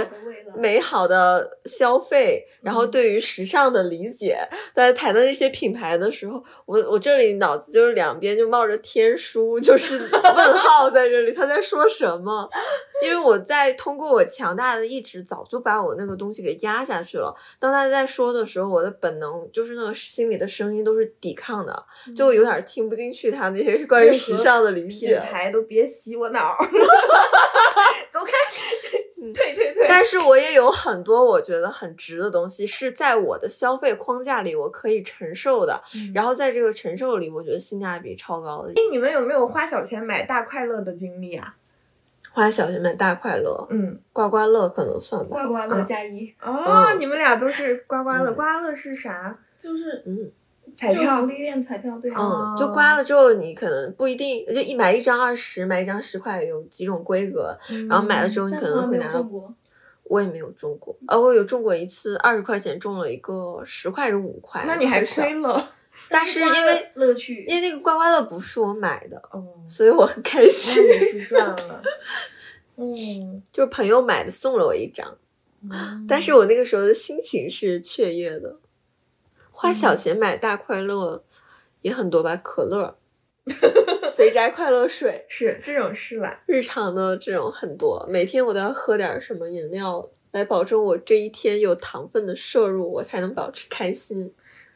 美好的消费，然后对于时尚的理解，在谈的那些品牌的时候，我我这里脑子就是两边就冒着天书，就是 问号在这里，他在说什么？因为我在通过我强大的意志，早就把我那个东西给压下去了。当他在说的时候，我的本能就是那个心里的声音都是抵抗的，就有点听不进去他那些 关于时尚的理品解。牌都别洗我脑儿，走开，退退退。但是我也有很多我觉得很值的东西，是在我的消费框架里我可以承受的。然后在这个承受里，我觉得性价比超高的。哎，你们有没有花小钱买大快乐的经历啊？花小钱买大快乐、嗯，刮刮乐可能算吧。刮刮乐加一，哦，嗯你们俩都是刮刮乐，刮刮乐是啥？就是嗯就彩票福。利店彩票对啊，嗯，就刮了之后，你可能不一定就一买一张二十，买一张十块，有几种规格。然后买了之后，你可能会拿到。有中过。我也没有中过，呃，我有中过一次，二十块钱中了一个十块还是五块，那你还亏了。但是因为乐趣，因为那个刮刮乐不是我买的，哦，所以我很开那心。你是赚了。嗯，就是朋友买的送了我一张，嗯但是我那个时候的心情是雀跃的。花小钱买大快乐也很多吧，可乐、肥宅快乐水，是这种是吧？日常的这种很多，每天我都要喝点什么饮料来保证我这一天有糖分的摄入，我才能保持开心。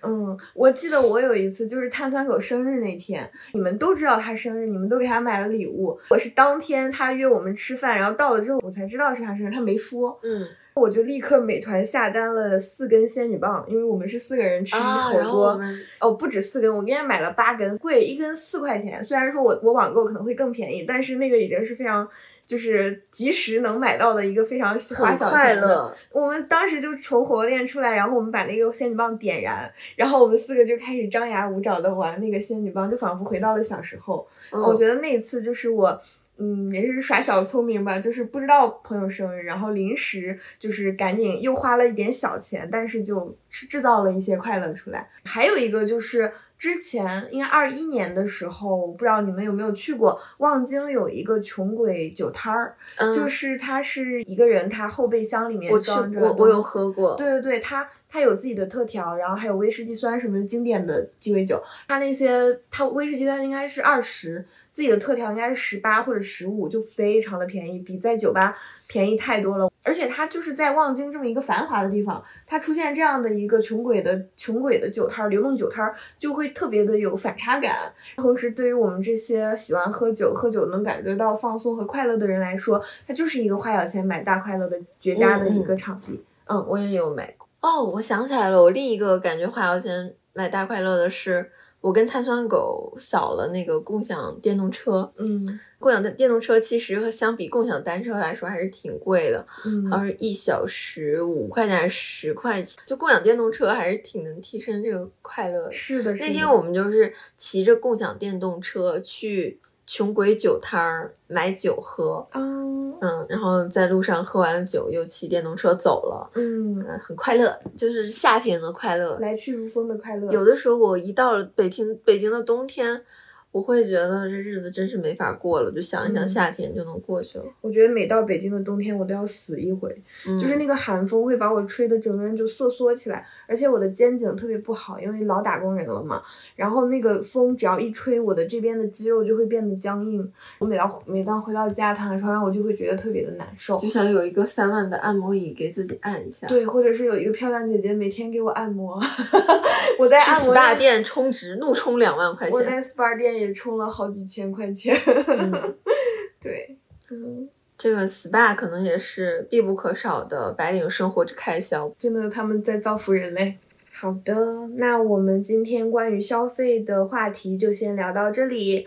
嗯，我记得我有一次就是碳酸狗生日那天，你们都知道他生日，你们都给他买了礼物。我是当天他约我们吃饭，然后到了之后我才知道是他生日，他没说，嗯，我就立刻美团下单了四根仙女棒，因为我们是四个人吃啊，火然后我锅。们哦，不止四根，我给人买了八根，贵，一根四块钱。虽然说我我网购可能会更便宜，但是那个已经是非常就是及时能买到的一个非常花很小钱的。快乐，我们当时就从火锅店出来，然后我们把那个仙女棒点燃，然后我们四个就开始张牙舞爪的玩那个仙女棒，就仿佛回到了小时候。嗯我觉得那一次就是我嗯，也是耍小聪明吧，就是不知道朋友生日，然后临时就是赶紧又花了一点小钱，但是就制造了一些快乐出来。还有一个就是之前应该二一年的时候，不知道你们有没有去过望京有一个穷鬼酒摊儿，嗯，就是他是一个人，他后备箱里面装着我我有喝过，对对对，他他有自己的特调，然后还有威士忌酸什么的经典的鸡尾酒。他那些他威士忌酸应该是二十，自己的特调应该是十八或者十五，就非常的便宜，比在酒吧便宜太多了。而且它就是在望京这么一个繁华的地方，它出现这样的一个穷鬼的穷鬼的酒摊儿、流动酒摊儿，就会特别的有反差感。同时，对于我们这些喜欢喝酒、喝酒能感觉到放松和快乐的人来说，它就是一个花小钱买大快乐的绝佳的一个场地。嗯我也有买过。哦，我想起来了，我另一个感觉花小钱买大快乐的是，我跟碳酸狗扫了那个共享电动车。嗯共享电电动车其实和相比共享单车来说还是挺贵的，嗯好像是一小时五块钱还是十块钱。就共享电动车还是挺能提升这个快乐的。是的，是的。那天我们就是骑着共享电动车去穷鬼酒摊儿买酒喝，嗯嗯，然后在路上喝完了酒，又骑电动车走了，嗯，嗯，很快乐，就是夏天的快乐。来去如风的快乐。有的时候我一到了北京北京的冬天，我会觉得这日子真是没法过了，就想一想嗯夏天就能过去了。我觉得每到北京的冬天，我都要死一回，嗯、就是那个寒风会把我吹得整个人就瑟缩起来，而且我的肩颈特别不好，因为老打工人了嘛。然后那个风只要一吹，我的这边的肌肉就会变得僵硬。我每到每当回到家躺在床上，我就会觉得特别的难受。就想有一个三万的按摩椅给自己按一下。，对，或者是有一个漂亮姐姐每天给我按摩，我在按摩 SPA 店充值，怒充两万块钱我在。SPA 店也充了好几千块钱。嗯，对，嗯，这个 SPA 可能也是必不可少的白领生活之开销。真的他们在造福人类。好的，那我们今天关于消费的话题就先聊到这里。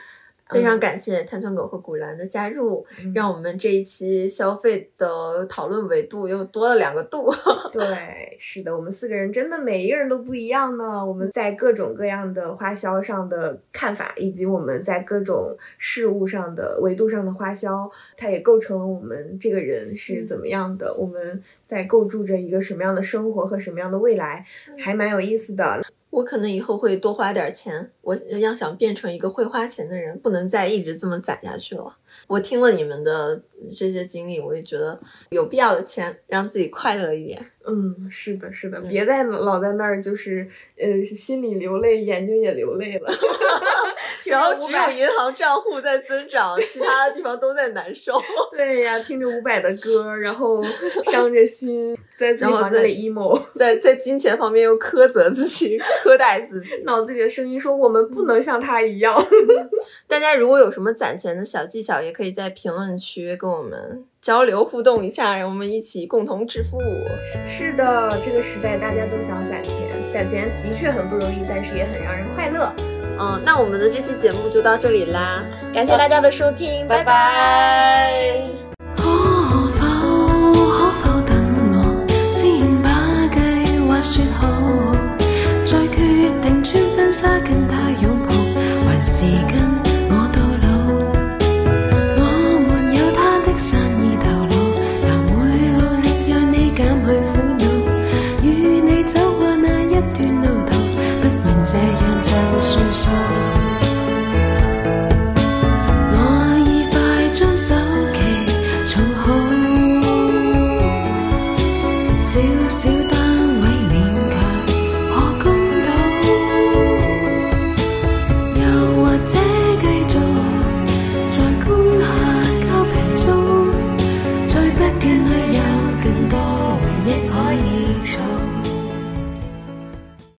非常感谢碳酸狗和古兰的加入，嗯让我们这一期消费的讨论维度又多了两个度。对，是的，我们四个人真的每一个人都不一样呢。我们在各种各样的花销上的看法，以及我们在各种事物上的维度上的花销，它也构成了我们这个人是怎么样的，我们在构筑着一个什么样的生活和什么样的未来，还蛮有意思的。我可能以后会多花点钱，我要想变成一个会花钱的人，不能再一直这么攒下去了。我听了你们的这些经历，我也觉得有必要的钱让自己快乐一点。嗯，是的，是的，别再老在那儿就是呃心里流泪，眼睛也流泪了。然后只有银行账户在增长，其他的地方都在难受。对呀，听着伍佰的歌，然后伤着心，在自己然后再房间里 emo，在在金钱方面又苛责自己，苛待自己。脑子里的声音说我们不能像他一样。大家如果有什么攒钱的小技巧，也可以在评论区跟我们交流互动一下，让我们一起共同致富。是的，这个时代大家都想攒钱，攒钱的确很不容易，但是也很让人快乐。嗯，那我们的这期节目就到这里啦，感谢大家的收听，拜拜。可否可否等我先把計劃說好，再決定穿婚紗跟他擁抱，還是跟我到老。我沒有他的生 tell the